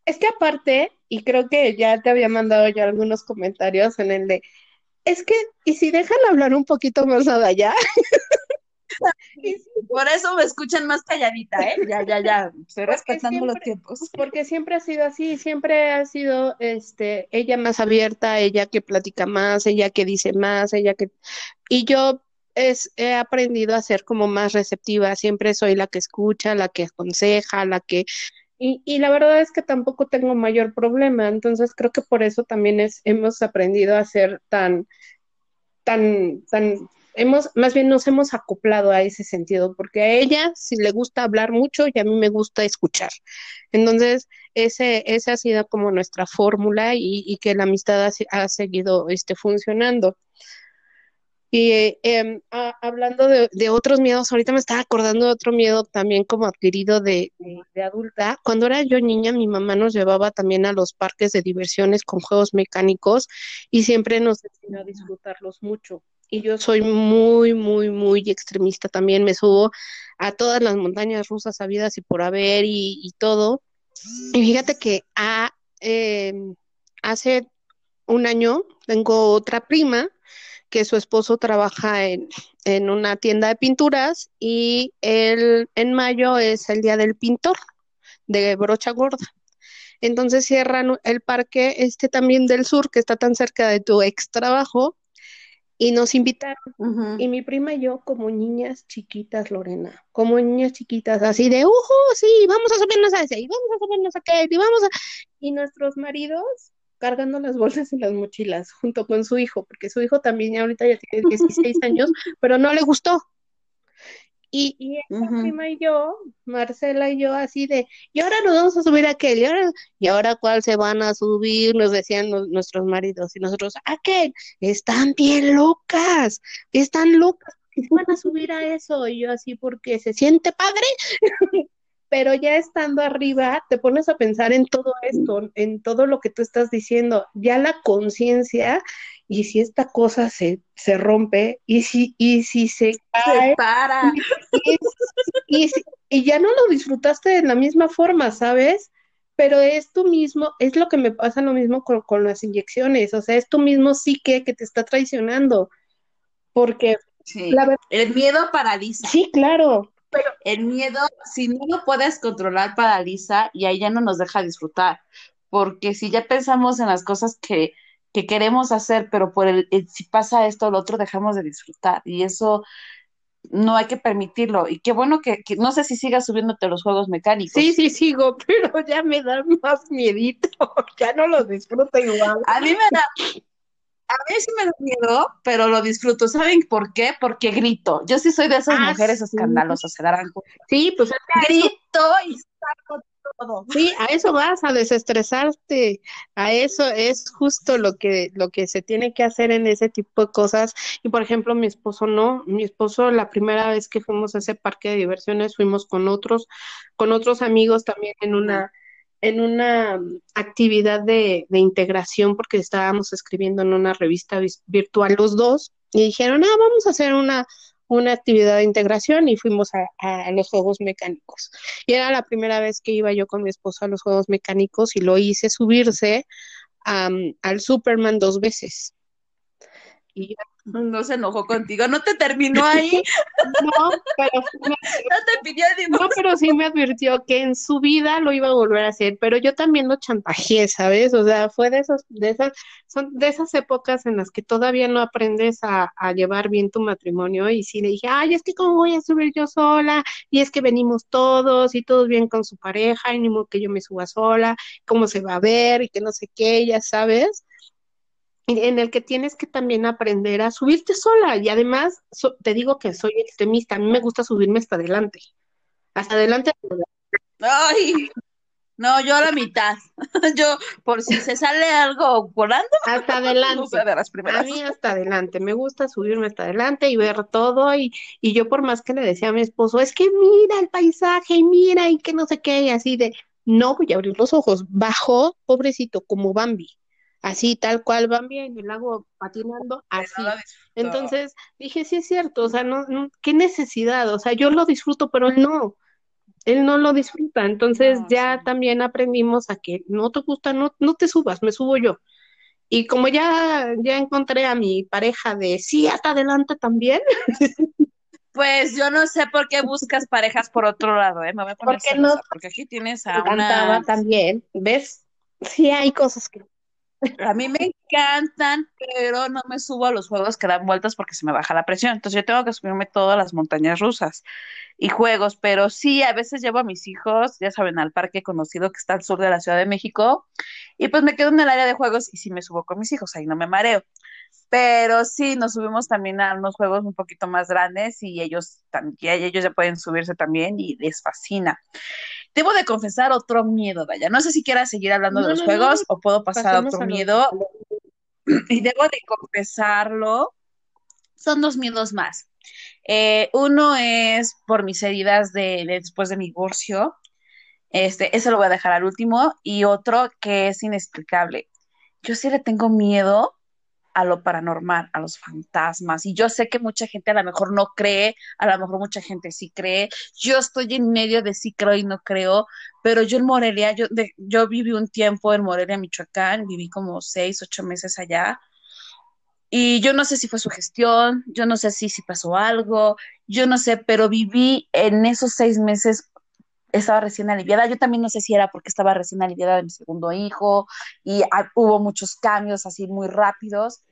Speaker 2: Es que aparte, y creo que ya te había mandado ya algunos comentarios en el de, es que, ¿y si dejan hablar un poquito más de allá?
Speaker 1: Por eso me escuchan más calladita, ¿eh? Ya, ya, ya. Estoy respetando los tiempos.
Speaker 2: Porque siempre ha sido así, siempre ha sido este, ella más abierta, ella que platica más, ella que dice más, ella que. Y yo es, he aprendido a ser como más receptiva, siempre soy la que escucha, la que aconseja, la que. Y, y la verdad es que tampoco tengo mayor problema, entonces creo que por eso también es, hemos aprendido a ser tan, tan, tan hemos, más bien nos hemos acoplado a ese sentido, porque a ella sí le gusta hablar mucho y a mí me gusta escuchar. Entonces, ese, esa ha sido como nuestra fórmula y, que la amistad ha, seguido este, funcionando. Y em, hablando de, otros miedos, ahorita me estaba acordando de otro miedo también como adquirido de, de, adulta. Cuando era yo niña, mi mamá nos llevaba también a los parques de diversiones con juegos mecánicos y siempre nos enseñó a disfrutarlos mucho y yo soy muy, muy, muy extremista también. Me subo a todas las montañas rusas habidas y por haber y, todo. Y fíjate que em, hace un año tengo otra prima que su esposo trabaja en, en una tienda de pinturas y el, en mayo es el día del pintor de brocha gorda. Entonces cierran el parque este también del sur que está tan cerca de tu ex trabajo y nos invitaron. Y mi prima y yo, como niñas chiquitas, Lorena, como niñas chiquitas, así de, ¡uh! Sí, vamos a subirnos a ese, y vamos a subirnos a aquel, y vamos a. Y nuestros maridos cargando las bolsas y las mochilas junto con su hijo, porque su hijo también ya ahorita ya tiene 16 años, pero no le gustó. Y, y esta prima y yo, Marcela y yo, así de, y ahora nos vamos a subir a aquel, y ahora, y ahora cuál se van a subir, nos decían nuestros maridos, y nosotros, aquel, están bien locas, están locas, se van a subir a eso, y yo así, porque se siente padre, pero ya estando arriba, te pones a pensar en todo esto, en todo lo que tú estás diciendo, ya la conciencia y si esta cosa se, se rompe, y si, y si se cae,
Speaker 1: se para.
Speaker 2: Y, y, ya no lo disfrutaste de la misma forma, ¿sabes? Pero es tú mismo, es lo que me pasa lo mismo con, con las inyecciones, o sea, es tú mismo psique que te está traicionando, porque
Speaker 1: el miedo paraliza.
Speaker 2: Sí, claro.
Speaker 1: Pero el miedo, si no lo puedes controlar, paraliza y ahí ya no nos deja disfrutar. Porque si ya pensamos en las cosas que, que queremos hacer, pero por el, si pasa esto o lo otro, dejamos de disfrutar. Y eso no hay que permitirlo. Y qué bueno que, no sé si sigas subiéndote los juegos mecánicos.
Speaker 2: Sí, sí, sigo, pero ya me da más miedito. ya no los disfruto igual.
Speaker 1: A mí me da. A mí sí me da miedo, pero lo disfruto. ¿Saben por qué? Porque grito. Yo sí soy de esas ah, mujeres escandalosas, se darán
Speaker 2: Sí, pues
Speaker 1: grito y saco
Speaker 2: Sí, a eso vas, a desestresarte, a eso es justo lo que, lo que se tiene que hacer en ese tipo de cosas. Y por ejemplo, mi esposo no, mi esposo la primera vez que fuimos a ese parque de diversiones fuimos con otros, con otros amigos también en una, en una actividad de, de integración porque estábamos escribiendo en una revista virtual los dos. Y dijeron, ah, vamos a hacer una una actividad de integración y fuimos a, los juegos mecánicos. Y era la primera vez que iba yo con mi esposo a los juegos mecánicos y lo hice subirse al Superman dos veces.
Speaker 1: Y no se enojó contigo, no te terminó ahí.
Speaker 2: No, pero sí me,
Speaker 1: no te pidió
Speaker 2: No, pero sí me advirtió que en su vida lo iba a volver a hacer, pero yo también lo chantajeé, ¿sabes? O sea, fue de esos, de esas, son de esas épocas en las que todavía no aprendes a, a llevar bien tu matrimonio y sí le dije, ay, es que cómo voy a subir yo sola, y es que venimos todos y todos bien con su pareja, y ni modo que yo me suba sola, cómo se va a ver y que no sé qué, ya sabes en el que tienes que también aprender a subirte sola. Y además, te digo que soy extremista, a mí me gusta subirme hasta adelante. Hasta adelante.
Speaker 1: Ay, no, yo a la mitad. yo, por si se sale algo volando.
Speaker 2: Hasta adelante. a mí hasta adelante. Me gusta subirme hasta adelante y ver todo. Y, y yo por más que le decía a mi esposo, es que mira el paisaje y mira y que no sé qué, y así de, no voy a abrir los ojos. Bajó, pobrecito, como Bambi así tal cual van bien, y el lago patinando, así. Entonces dije, sí es cierto, o sea, no, qué necesidad, o sea, yo lo disfruto, pero él no, él no lo disfruta, entonces ya también aprendimos a que no te gusta, no, no te subas, me subo yo. Y como ya, ya encontré a mi pareja de sí, hasta adelante también.
Speaker 1: Pues yo no sé por qué buscas parejas por otro lado, ¿eh? Me voy a poner
Speaker 2: porque, no,
Speaker 1: porque aquí tienes a una...
Speaker 2: también, ¿ves? Sí hay cosas que
Speaker 1: a mí me encantan, pero no me subo a los juegos que dan vueltas porque se me baja la presión. Entonces yo tengo que subirme todas las montañas rusas y juegos, pero sí, a veces llevo a mis hijos, ya saben, al parque conocido que está al sur de la Ciudad de México, y pues me quedo en el área de juegos y sí me subo con mis hijos, ahí no me mareo. Pero sí, nos subimos también a unos juegos un poquito más grandes y ellos, también, ellos ya pueden subirse también y les fascina. Debo de confesar otro miedo, Vaya. No sé si quieras seguir hablando de los juegos o puedo pasar a otro miedo. Y debo de confesarlo. Son dos miedos más. Eh, uno es por mis heridas de, después de mi divorcio. Este, ese lo voy a dejar al último. Y otro que es inexplicable. Yo sí le tengo miedo a lo paranormal, a los fantasmas. Y yo sé que mucha gente a lo mejor no cree, a lo mejor mucha gente sí cree. Yo estoy en medio de sí creo y no creo, pero yo en Morelia, yo, yo viví un tiempo en Morelia, Michoacán, viví como seis, ocho meses allá. Y yo no sé si fue su gestión, yo no sé si, si pasó algo, yo no sé, pero viví en esos seis meses estaba recién aliviada. Yo también no sé si era porque estaba recién aliviada de mi segundo hijo y hubo muchos cambios así muy rápidos,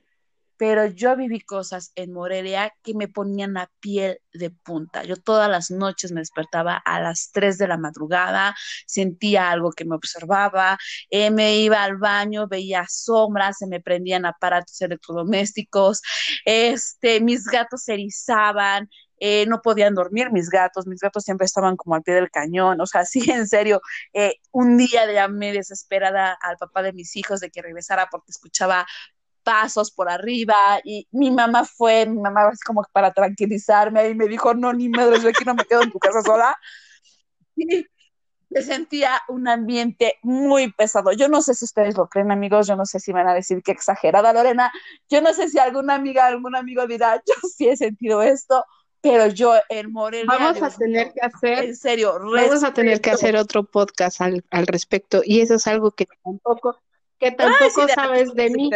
Speaker 1: pero yo viví cosas en Morelia que me ponían la piel de punta. Yo todas las noches me despertaba a las 3 de la madrugada, sentía algo que me observaba, eh, me iba al baño, veía sombras, se me prendían aparatos electrodomésticos, este, mis gatos se erizaban, eh, no podían dormir mis gatos, mis gatos siempre estaban como al pie del cañón, o sea, sí, en serio, eh, un día llamé desesperada al papá de mis hijos de que regresara porque escuchaba pasos por arriba y mi mamá fue, mi mamá así como para tranquilizarme y me dijo, no, ni madre, yo aquí no me quedo en tu casa sola. Y se sentía un ambiente muy pesado. Yo no sé si ustedes lo creen, amigos, yo no sé si van a decir que exagerada Lorena, yo no sé si alguna amiga, algún amigo dirá, yo sí he sentido esto, pero yo en Morelia.
Speaker 2: Vamos a tener que hacer.
Speaker 1: En serio,
Speaker 2: vamos a tener que hacer otro podcast al, al, respecto. Y eso es algo que tampoco, que tampoco sabes de mí.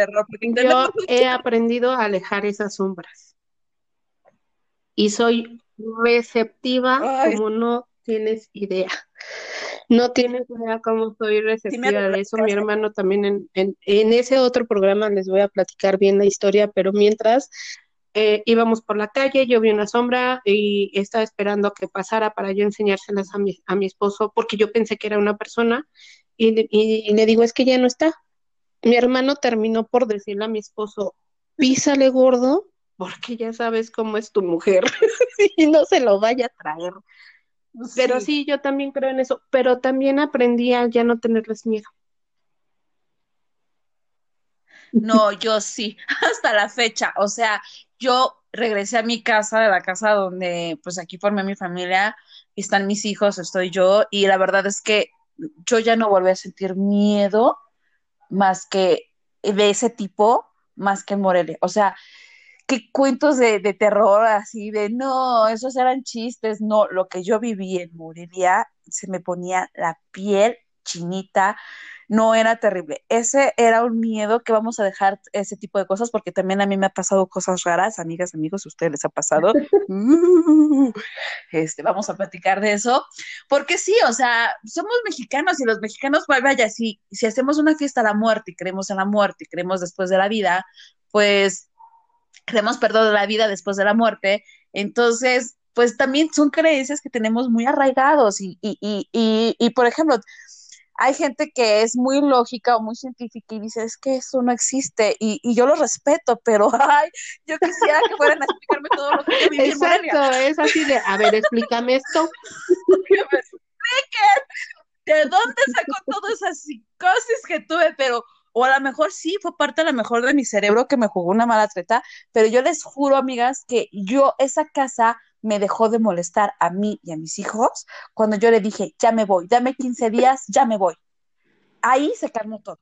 Speaker 2: yo he aprendido a alejar esas sombras. Y soy receptiva como no tienes idea. No tienes idea cómo soy receptiva de eso. Mi hermano también en, en, en ese otro programa les voy a platicar bien la historia, pero mientras eh, íbamos por la calle, yo vi una sombra y estaba esperando a que pasara para yo enseñárselas a mi, a mi esposo porque yo pensé que era una persona y, y, le digo, es que ya no está. Mi hermano terminó por decirle a mi esposo, písale gordo porque ya sabes cómo es tu mujer y no se lo vaya a traer. Pero sí, yo también creo en eso, pero también aprendí a ya no tenerles miedo.
Speaker 1: No, yo sí, hasta la fecha. O sea, yo regresé a mi casa, de la casa donde pues aquí formé mi familia, están mis hijos, estoy yo, y la verdad es que yo ya no volví a sentir miedo más que de ese tipo, más que en Morelia. O sea, qué cuentos de, de terror así, de no, esos eran chistes, no, lo que yo viví en Morelia se me ponía la piel chinita, no era terrible. Ese era un miedo que vamos a dejar ese tipo de cosas porque también a mí me ha pasado cosas raras, amigas, amigos, a ustedes les ha pasado. Uh, este, vamos a platicar de eso, porque sí, o sea, somos mexicanos y los mexicanos, vaya, si, si hacemos una fiesta a la muerte y creemos en la muerte y creemos después de la vida, pues creemos, perdón, la vida después de la muerte, entonces, pues también son creencias que tenemos muy arraigados y, y, y, y por ejemplo, hay gente que es muy lógica o muy científica y dice, es que eso no existe, y, y yo lo respeto, pero ay, yo quisiera que fueran a explicarme todo lo que yo viví
Speaker 2: Exacto, es así de, a ver, explícame esto.
Speaker 1: que me expliquen de dónde sacó toda esa psicosis que tuve, pero a lo mejor sí fue parte a lo mejor de mi cerebro que me jugó una mala treta, pero yo les juro, amigas, que yo esa casa me dejó de molestar a mí y a mis hijos cuando yo le dije, ya me voy, dame 15 días, ya me voy. Ahí se calmó todo.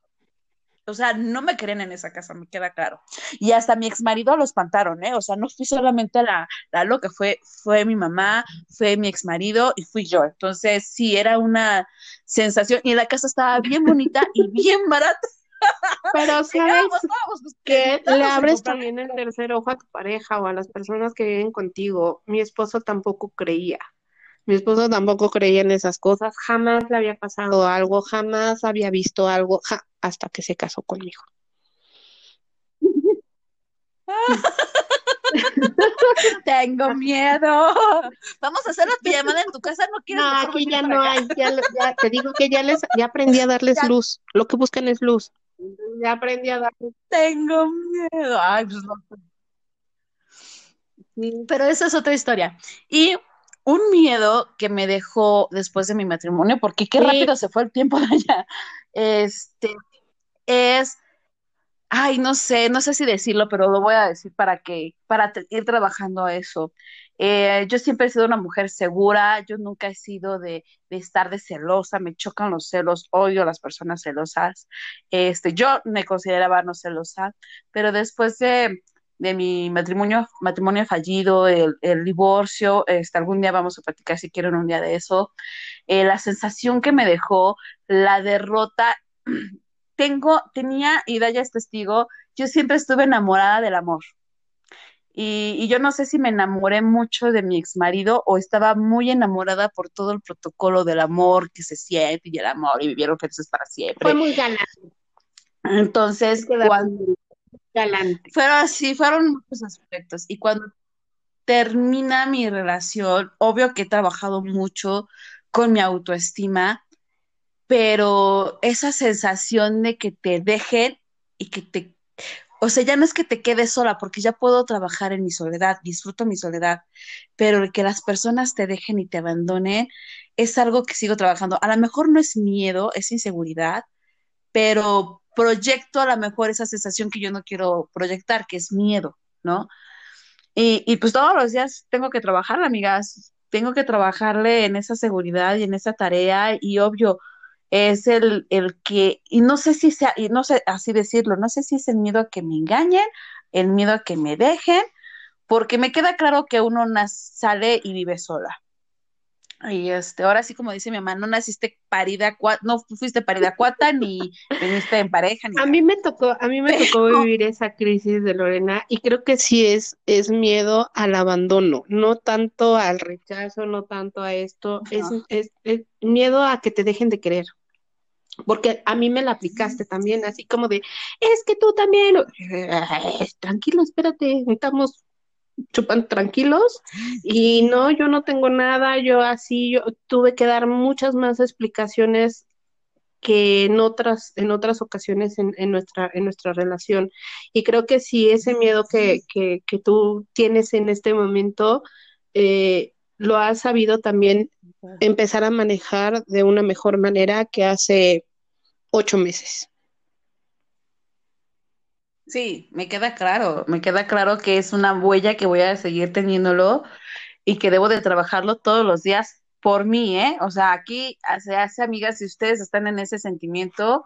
Speaker 1: O sea, no me creen en esa casa, me queda claro. Y hasta mi ex marido lo espantaron, ¿eh? O sea, no fui solamente la, la loca, fue, fue mi mamá, fue mi ex marido y fui yo. Entonces, sí, era una sensación. Y la casa estaba bien bonita y bien barata.
Speaker 2: Pero sabes pues, que le abres también el tercer ojo a tu pareja o a las personas que viven contigo. Mi esposo tampoco creía. Mi esposo tampoco creía en esas cosas. Jamás le había pasado algo, jamás había visto algo hasta que se casó conmigo.
Speaker 1: Tengo miedo. Vamos a hacer la pijamada en tu casa, no quiero.
Speaker 2: No, aquí ya no hay, ya, ya, te digo que ya les, ya aprendí a darles ya. luz. Lo que buscan es luz. Ya aprendí a darles.
Speaker 1: Tengo miedo. Ay, pues no. Pero esa es otra historia. Y un miedo que me dejó después de mi matrimonio, porque qué sí. rápido se fue el tiempo de allá, este, es ay, no sé, no sé si decirlo, pero lo voy a decir para que, para ir trabajando eso. Eh, yo siempre he sido una mujer segura, yo nunca he sido de, de, estar de celosa, me chocan los celos, odio a las personas celosas. Este, yo me consideraba no celosa, pero después de, de mi matrimonio, matrimonio fallido, el, el divorcio, este, algún día vamos a platicar si quieren un día de eso, eh, la sensación que me dejó, la derrota tengo, tenía, y Daya es testigo, yo siempre estuve enamorada del amor. Y, y, yo no sé si me enamoré mucho de mi ex marido o estaba muy enamorada por todo el protocolo del amor que se siente y el amor y vivieron felices para siempre.
Speaker 2: Fue muy galante.
Speaker 1: Entonces, cuando,
Speaker 2: galante.
Speaker 1: Fueron así, fueron muchos aspectos. Y cuando termina mi relación, obvio que he trabajado mucho con mi autoestima, pero esa sensación de que te dejen y que te, o sea, ya no es que te quedes sola, porque ya puedo trabajar en mi soledad, disfruto mi soledad, pero que las personas te dejen y te abandonen es algo que sigo trabajando. A lo mejor no es miedo, es inseguridad, pero proyecto a lo mejor esa sensación que yo no quiero proyectar, que es miedo, ¿no? Y, y pues todos los días tengo que trabajar, amigas, tengo que trabajarle en esa seguridad y en esa tarea y obvio, es el, el que, y no sé si sea, y no sé así decirlo, no sé si es el miedo a que me engañen, el miedo a que me dejen, porque me queda claro que uno sale y vive sola. Y este, ahora sí como dice mi mamá, no naciste parida, no fuiste parida cuata, ni viniste en pareja. Ni
Speaker 2: a mí me tocó, a mí me Pero... tocó vivir esa crisis de Lorena, y creo que sí es, es miedo al abandono, no tanto al rechazo, no tanto a esto, es, es, es miedo a que te dejen de querer porque a mí me la aplicaste también, así como de, es que tú también, tranquilo, espérate, estamos chupando tranquilos y no, yo no tengo nada, yo así, yo tuve que dar muchas más explicaciones que en otras, en otras ocasiones en, en nuestra, en nuestra relación. Y creo que sí, ese miedo que, que, que tú tienes en este momento, eh, lo has sabido también empezar a manejar de una mejor manera que hace ocho meses.
Speaker 1: Sí, me queda claro, me queda claro que es una huella que voy a seguir teniéndolo y que debo de trabajarlo todos los días por mí, ¿eh? O sea, aquí se hace, amigas, si ustedes están en ese sentimiento,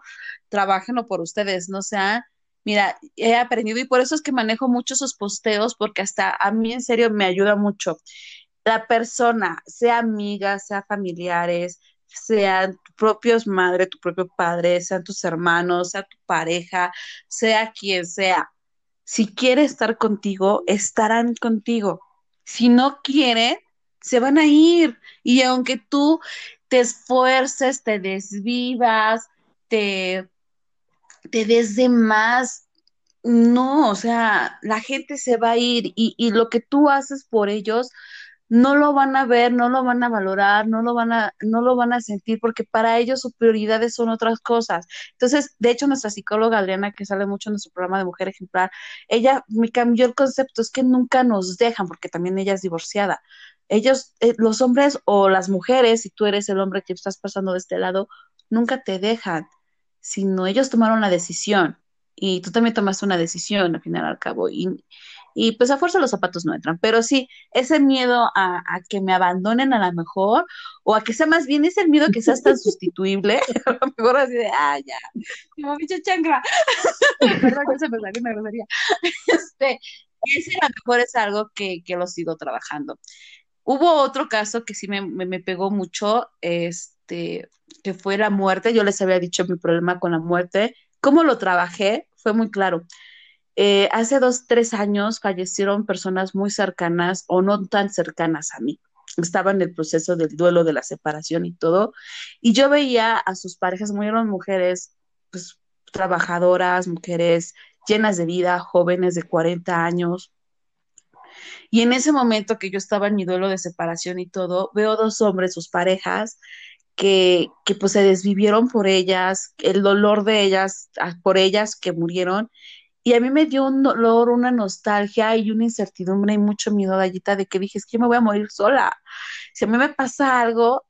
Speaker 1: trabajenlo por ustedes, no sea, mira, he aprendido y por eso es que manejo mucho esos posteos, porque hasta a mí en serio me ayuda mucho. La persona, sea amiga, sea familiares, sean tus propios madre, tu propio padre, sean tus hermanos, sea tu pareja, sea quien sea. Si quiere estar contigo, estarán contigo. Si no quiere, se van a ir. Y aunque tú te esfuerces, te desvivas, te, te des de más, no, o sea, la gente se va a ir y, y lo que tú haces por ellos no lo van a ver, no lo van a valorar, no lo van a, no lo van a sentir, porque para ellos sus prioridades son otras cosas. Entonces, de hecho, nuestra psicóloga Adriana, que sale mucho en nuestro programa de Mujer Ejemplar, ella me cambió el concepto, es que nunca nos dejan, porque también ella es divorciada. Ellos, eh, los hombres o las mujeres, si tú eres el hombre que estás pasando de este lado, nunca te dejan, sino ellos tomaron la decisión y tú también tomaste una decisión al final al cabo. Y pues a fuerza los zapatos no entran, pero sí, ese miedo a, que me abandonen a lo mejor, o a que sea más bien ese miedo que seas tan sustituible, a lo mejor así de, ah, ya, como bicho chancra, perdón que me salió este, ese a lo mejor es algo que, que lo sigo trabajando. Hubo otro caso que sí me, me pegó mucho, este, que fue la muerte, yo les había dicho mi problema con la muerte, cómo lo trabajé, fue muy claro eh, hace dos, tres años fallecieron personas muy cercanas o no tan cercanas a mí. Estaba en el proceso del duelo, de la separación y todo. Y yo veía a sus parejas, murieron mujeres, pues, trabajadoras, mujeres llenas de vida, jóvenes de 40 años. Y en ese momento que yo estaba en mi duelo de separación y todo, veo dos hombres, sus parejas, que, que pues se desvivieron por ellas, el dolor de ellas, ah, por ellas que murieron, y a mí me dio un dolor, una nostalgia y una incertidumbre y mucho miedo, Dayita, de que dije, es que me voy a morir sola. Si a mí me pasa algo,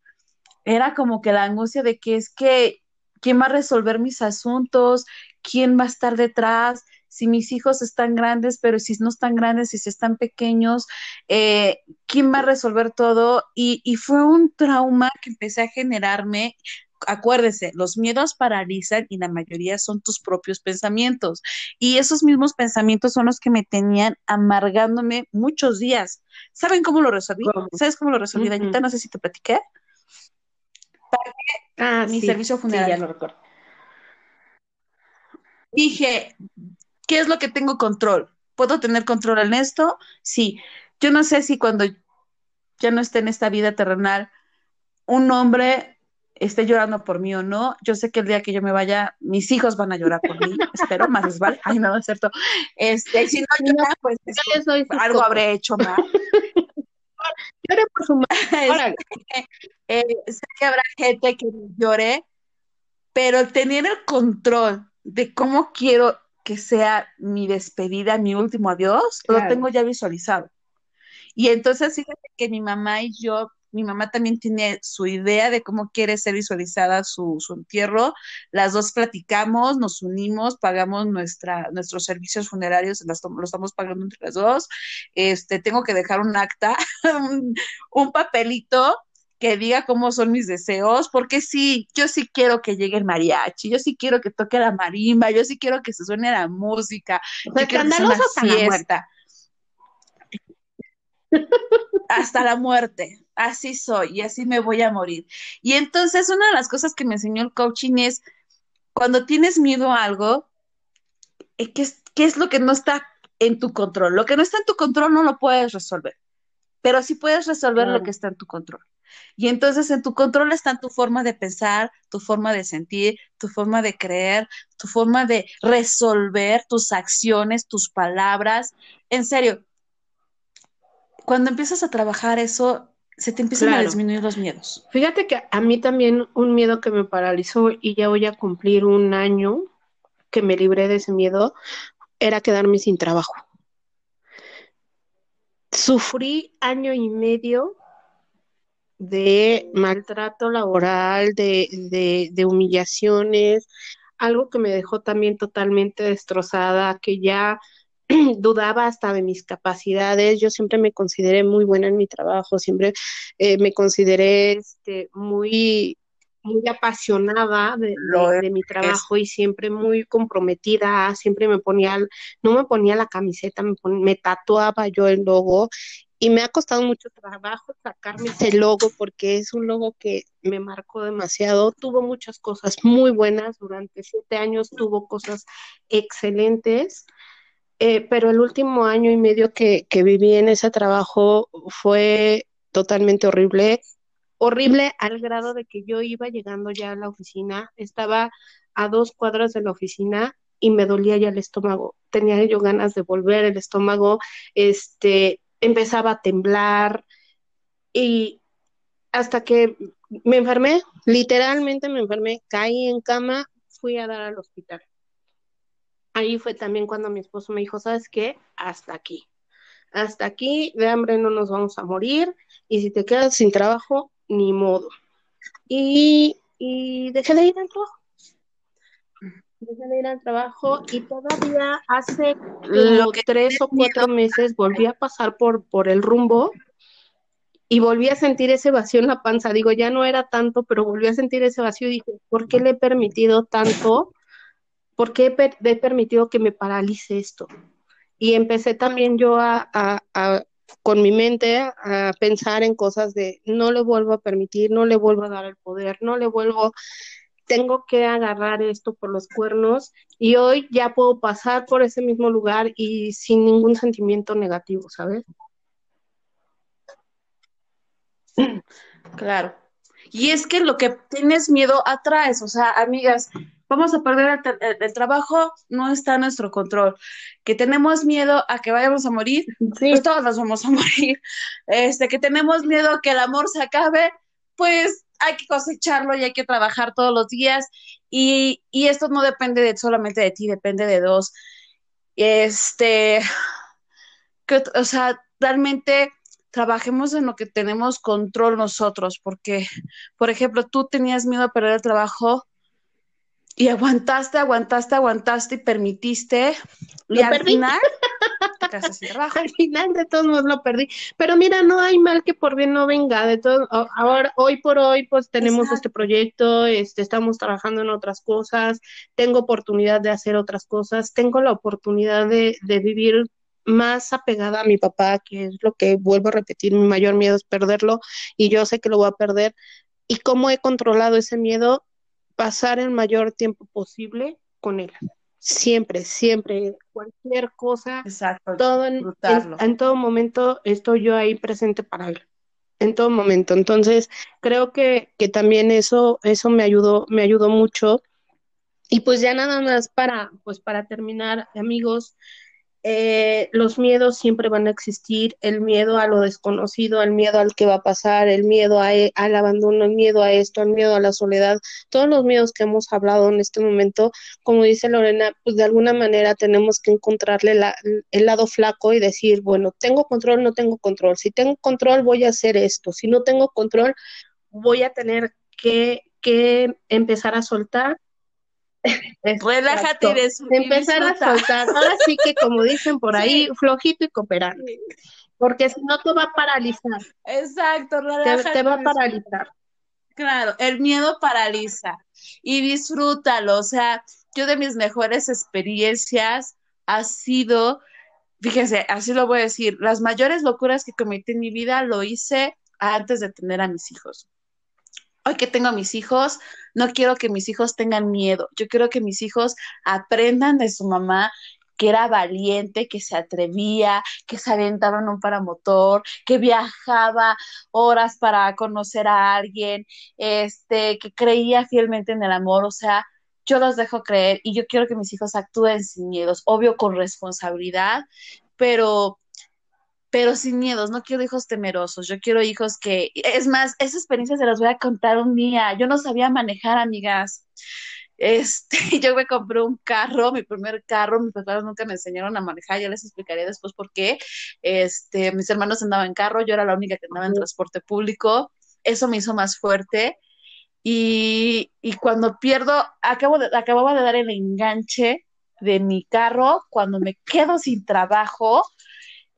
Speaker 1: era como que la angustia de que es que, ¿quién va a resolver mis asuntos? ¿Quién va a estar detrás? Si mis hijos están grandes, pero si no están grandes, si están pequeños, eh, ¿quién va a resolver todo? Y, y fue un trauma que empecé a generarme acuérdese, los miedos paralizan y la mayoría son tus propios pensamientos. Y esos mismos pensamientos son los que me tenían amargándome muchos días. ¿Saben cómo lo resolví? ¿Sabes cómo lo resolví, uh No sé si te platiqué.
Speaker 2: ah, mi servicio funerario. ya lo recuerdo.
Speaker 1: Dije, ¿qué es lo que tengo control? ¿Puedo tener control en esto? Sí. Yo no sé si cuando ya no esté en esta vida terrenal, un hombre esté llorando por mí o no, yo sé que el día que yo me vaya, mis hijos van a llorar por mí, espero, más les vale. Ay, no, es cierto. Este, si no lloran, pues algo habré hecho mal.
Speaker 2: Llore por su madre.
Speaker 1: eh, sé que habrá gente que llore, pero tener el control de cómo quiero que sea mi despedida, mi último adiós, lo tengo ya visualizado. Y entonces fíjate que mi mamá y yo mi mamá también tiene su idea de cómo quiere ser visualizada su, entierro. Las dos platicamos, nos unimos, pagamos nuestra, nuestros servicios funerarios, los estamos pagando entre las dos. Este, tengo que dejar un acta, un, papelito que diga cómo son mis deseos, porque sí, yo sí quiero que llegue el mariachi, yo sí quiero que toque la marimba, yo sí quiero que se suene la música, que sea una fiesta. Hasta la muerte así soy y así me voy a morir. Y entonces una de las cosas que me enseñó el coaching es, cuando tienes miedo a algo, eh, ¿qué es, qué es lo que no está en tu control? Lo que no está en tu control no lo puedes resolver, pero sí puedes resolver lo que está en tu control. Y entonces en tu control está tu forma de pensar, tu forma de sentir, tu forma de creer, tu forma de resolver tus acciones, tus palabras. En serio, cuando empiezas a trabajar eso, se te empiezan a disminuir los miedos.
Speaker 2: Fíjate que a mí también un miedo que me paralizó y ya voy a cumplir un año que me libré de ese miedo era quedarme sin trabajo. Sufrí año y medio de maltrato laboral, de, de, humillaciones, algo que me dejó también totalmente destrozada, que ya dudaba hasta de mis capacidades. Yo siempre me consideré muy buena en mi trabajo, siempre eh, me consideré este, muy, muy apasionada de, mi trabajo y siempre muy comprometida, siempre me ponía, no me ponía la camiseta, me, me tatuaba yo el logo y me ha costado mucho trabajo sacarme ese logo porque es un logo que me marcó demasiado. Tuvo muchas cosas muy buenas durante siete años, tuvo cosas excelentes, eh, pero el último año y medio que, que viví en ese trabajo fue totalmente horrible. Horrible al grado de que yo iba llegando ya a la oficina, estaba a dos cuadras de la oficina y me dolía ya el estómago. Tenía yo ganas de volver el estómago, este, empezaba a temblar y hasta que me enfermé, literalmente me enfermé, caí en cama, fui a dar al hospital. Ahí fue también cuando mi esposo me dijo, ¿sabes qué? Hasta aquí. Hasta aquí, de hambre no nos vamos a morir y si te quedas sin trabajo, ni modo. Y, y dejé de ir al trabajo dejé de ir al trabajo y todavía hace tres o cuatro meses volví a pasar por, por el rumbo y volví a sentir ese vacío en la panza. Digo, ya no era tanto, pero volví a sentir ese vacío y dije, ¿por qué le he permitido tanto? ¿Por qué he, permitido que me paralice esto? Y empecé también yo a, con mi mente a pensar en cosas de no le vuelvo a permitir, no le vuelvo a dar el poder, no le vuelvo tengo que agarrar esto por los cuernos y hoy ya puedo pasar por ese mismo lugar y sin ningún sentimiento negativo, ¿sabes?
Speaker 1: Claro. Y es que lo que tienes miedo atraes, o sea, amigas, vamos a perder el, trabajo, no está en nuestro control. Que tenemos miedo a que vayamos a morir, pues todas vamos a morir. Este, que tenemos miedo a que el amor se acabe, pues hay que cosecharlo y hay que trabajar todos los días y, esto no depende de, solamente de ti, depende de dos. Este, o sea, realmente trabajemos en lo que tenemos control nosotros, porque, por ejemplo, tú tenías miedo a perder el trabajo y aguantaste, aguantaste, aguantaste y permitiste. y al final
Speaker 2: Al final de todos modos lo perdí. Pero mira, no hay mal que por bien no venga. De todo, ahora, hoy por hoy, pues tenemos este proyecto, este, estamos trabajando en otras cosas, tengo oportunidad de hacer otras cosas, tengo la oportunidad de, de vivir más apegada a mi papá, que es lo que vuelvo a repetir, mi mayor miedo es perderlo y yo sé que lo voy a perder. ¿Y cómo he controlado ese miedo? Pasar el mayor tiempo posible con él siempre, siempre, cualquier cosa, todo en, en, todo momento estoy yo ahí presente para él, en todo momento. Entonces, creo que, que también eso, eso me ayudó, me ayudó mucho. Y pues ya nada más para, pues para terminar, amigos, eh, los miedos siempre van a existir, el miedo a lo desconocido, el miedo al que va a pasar, el miedo e, al abandono, el miedo a esto, el miedo a la soledad, todos los miedos que hemos hablado en este momento, como dice Lorena, pues de alguna manera tenemos que encontrarle el lado flaco y decir, bueno, tengo control, no tengo control, si tengo control voy a hacer esto, si no tengo control voy a tener que, que empezar a soltar
Speaker 1: Relájate de
Speaker 2: Empezar a soltar. Ahora sí que, como dicen por ahí, flojito y cooperante. Porque si no, te va a paralizar.
Speaker 1: Exacto,
Speaker 2: relájate. Te, va a paralizar.
Speaker 1: Claro, el miedo paraliza. Y disfrútalo. O sea, yo de mis mejores experiencias ha sido, fíjense, así lo voy a decir, las mayores locuras que cometí en mi vida lo hice antes de tener a mis hijos que tengo a mis hijos, no quiero que mis hijos tengan miedo, yo quiero que mis hijos aprendan de su mamá que era valiente, que se atrevía, que se aventaba en un paramotor, que viajaba horas para conocer a alguien, este, que creía fielmente en el amor, o sea, yo los dejo creer y yo quiero que mis hijos actúen sin miedos, obvio con responsabilidad, pero pero sin miedos, no quiero hijos temerosos, yo quiero hijos que, es más, esa experiencia se las voy a contar un día, yo no sabía manejar, amigas. Este, yo me compré un carro, mi primer carro, mis papás nunca me enseñaron a manejar, ya les explicaré después por qué. Este, mis hermanos andaban en carro, yo era la única que andaba en transporte público. eso me hizo más fuerte. Y, y cuando pierdo, acabo de, acababa de dar el enganche de mi carro, cuando me quedo sin trabajo,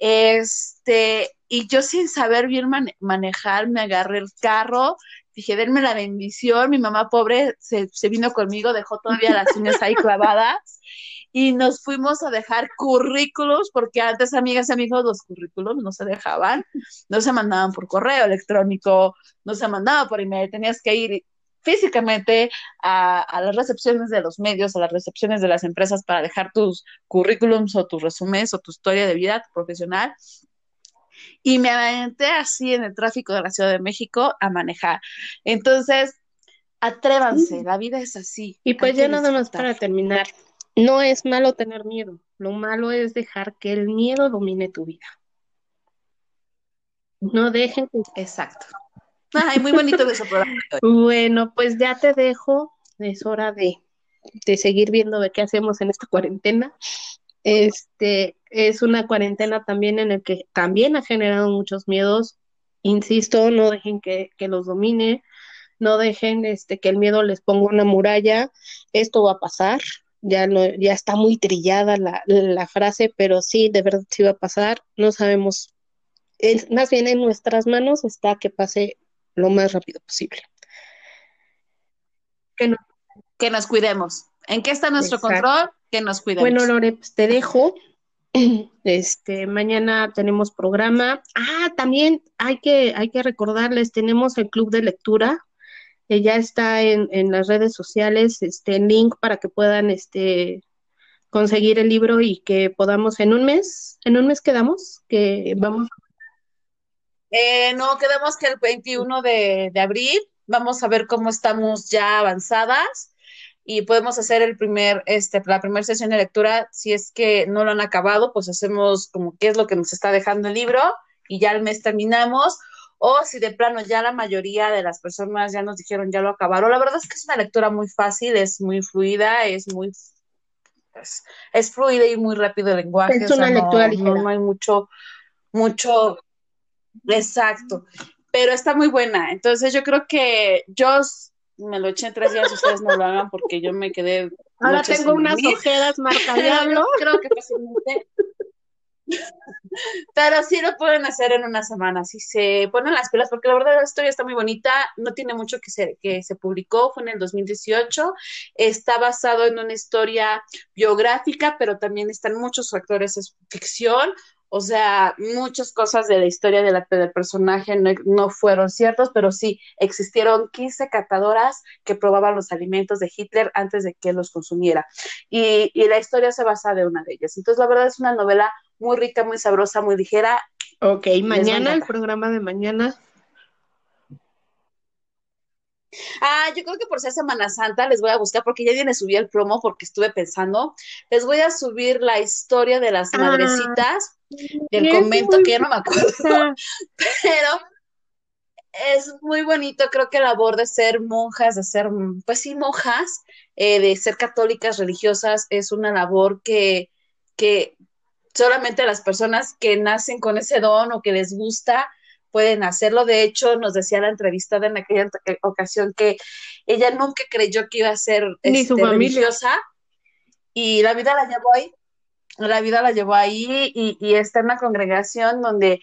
Speaker 1: este, y yo sin saber bien manejar, me agarré el carro, dije, denme la bendición, mi mamá pobre se, se vino conmigo, dejó todavía las uñas ahí clavadas y nos fuimos a dejar currículos, porque antes, amigas y amigos, los currículos no se dejaban, no se mandaban por correo electrónico, no se mandaba por email, tenías que ir físicamente a, a, las recepciones de los medios, a las recepciones de las empresas para dejar tus currículums o tus resúmenes o tu historia de vida profesional. Y me aventé así en el tráfico de la Ciudad de México a manejar. Entonces, atrévanse, la vida es así.
Speaker 2: Y pues ya nada más para terminar, no es malo tener miedo, lo malo es dejar que el miedo domine tu vida. No dejen que...
Speaker 1: Exacto. Ay, muy bonito eso.
Speaker 2: bueno, pues ya te dejo. Es hora de, de seguir viendo de qué hacemos en esta cuarentena. Este es una cuarentena también en el que también ha generado muchos miedos. Insisto, no dejen que, que los domine, no dejen este, que el miedo les ponga una muralla. Esto va a pasar, ya, no, ya está muy trillada la, la, frase, pero sí, de verdad sí va a pasar. No sabemos, es, más bien en nuestras manos está que pase lo más rápido posible.
Speaker 1: Que, no, que nos cuidemos. ¿En qué está nuestro Exacto. control? Que nos cuidemos.
Speaker 2: Bueno, Lore, pues te dejo. Este, mañana tenemos programa. Ah, también hay que, hay que recordarles, tenemos el club de lectura eh, ya está en, en, las redes sociales, este link para que puedan este conseguir el libro y que podamos en un mes, en un mes quedamos, que vamos.
Speaker 1: Eh, no, quedamos que el 21 de, de abril, vamos a ver cómo estamos ya avanzadas y podemos hacer el primer, este, la primera sesión de lectura, si es que no lo han acabado, pues hacemos como qué es lo que nos está dejando el libro y ya el mes terminamos, o si de plano ya la mayoría de las personas ya nos dijeron ya lo acabaron. La verdad es que es una lectura muy fácil, es muy fluida, es muy es, es fluida y muy rápido el lenguaje.
Speaker 2: Es una o sea, lectura
Speaker 1: no, ligera. No, no hay mucho, mucho, exacto, pero está muy buena. Entonces yo creo que yo me lo eché en tres días, ustedes no lo hagan porque yo me quedé.
Speaker 2: Ahora tengo unas dormir. ojeras marca diablo.
Speaker 1: creo que fácilmente pero sí lo pueden hacer en una semana, si se ponen las pilas, porque la verdad la historia está muy bonita, no tiene mucho que se, que se publicó, fue en el 2018, está basado en una historia biográfica, pero también están muchos factores, es ficción, o sea, muchas cosas de la historia de la, del personaje no, no, fueron ciertos, pero sí existieron 15 catadoras que probaban los alimentos de Hitler antes de que los consumiera. Y, y la historia se basa de una de ellas. Entonces, la verdad es una novela muy rica, muy sabrosa, muy ligera.
Speaker 2: Ok, mañana el programa de mañana.
Speaker 1: Ah, yo creo que por ser Semana Santa les voy a buscar porque ya viene subí el promo porque estuve pensando. Les voy a subir la historia de las ah, madrecitas del convento, que ya no me acuerdo, pero es muy bonito, creo que la labor de ser monjas, de ser, pues sí, monjas, eh, de ser católicas religiosas, es una labor que, que solamente las personas que nacen con ese don o que les gusta pueden hacerlo. De hecho, nos decía la entrevistada en aquella ocasión que ella nunca creyó que iba a ser
Speaker 2: Ni este,
Speaker 1: religiosa y la vida la llevó ahí. La vida la llevó ahí y, y está en una congregación donde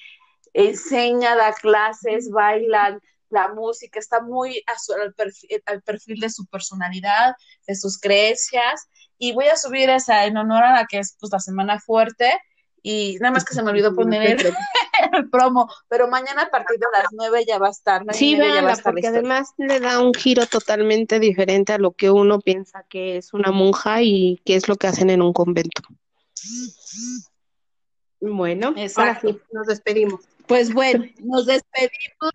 Speaker 1: enseña, da clases, bailan, la música está muy a su, al, perfil, al, perfil, de su personalidad, de sus creencias. Y voy a subir esa en honor a la que es pues, la semana fuerte. Y nada más que se me olvidó poner el, el promo, pero mañana a partir de las nueve ya va a estar.
Speaker 2: Sí, véanla, porque además le da un giro totalmente diferente a lo que uno piensa que es una monja y qué es lo que hacen en un convento. Bueno,
Speaker 1: Exacto.
Speaker 2: ahora sí, nos despedimos.
Speaker 1: Pues bueno, nos despedimos.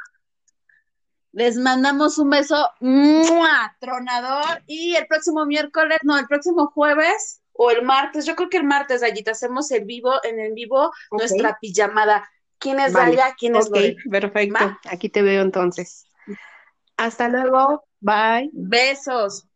Speaker 1: Les mandamos un beso ¡mua! tronador y el próximo miércoles, no, el próximo jueves o el martes, yo creo que el martes, Gallita, hacemos el vivo, en el vivo, okay. nuestra pijamada. ¿Quién es vale. Daya? ¿Quién es
Speaker 2: okay, Perfecto, ¿Ma? aquí te veo entonces. Hasta luego, bye.
Speaker 1: Besos.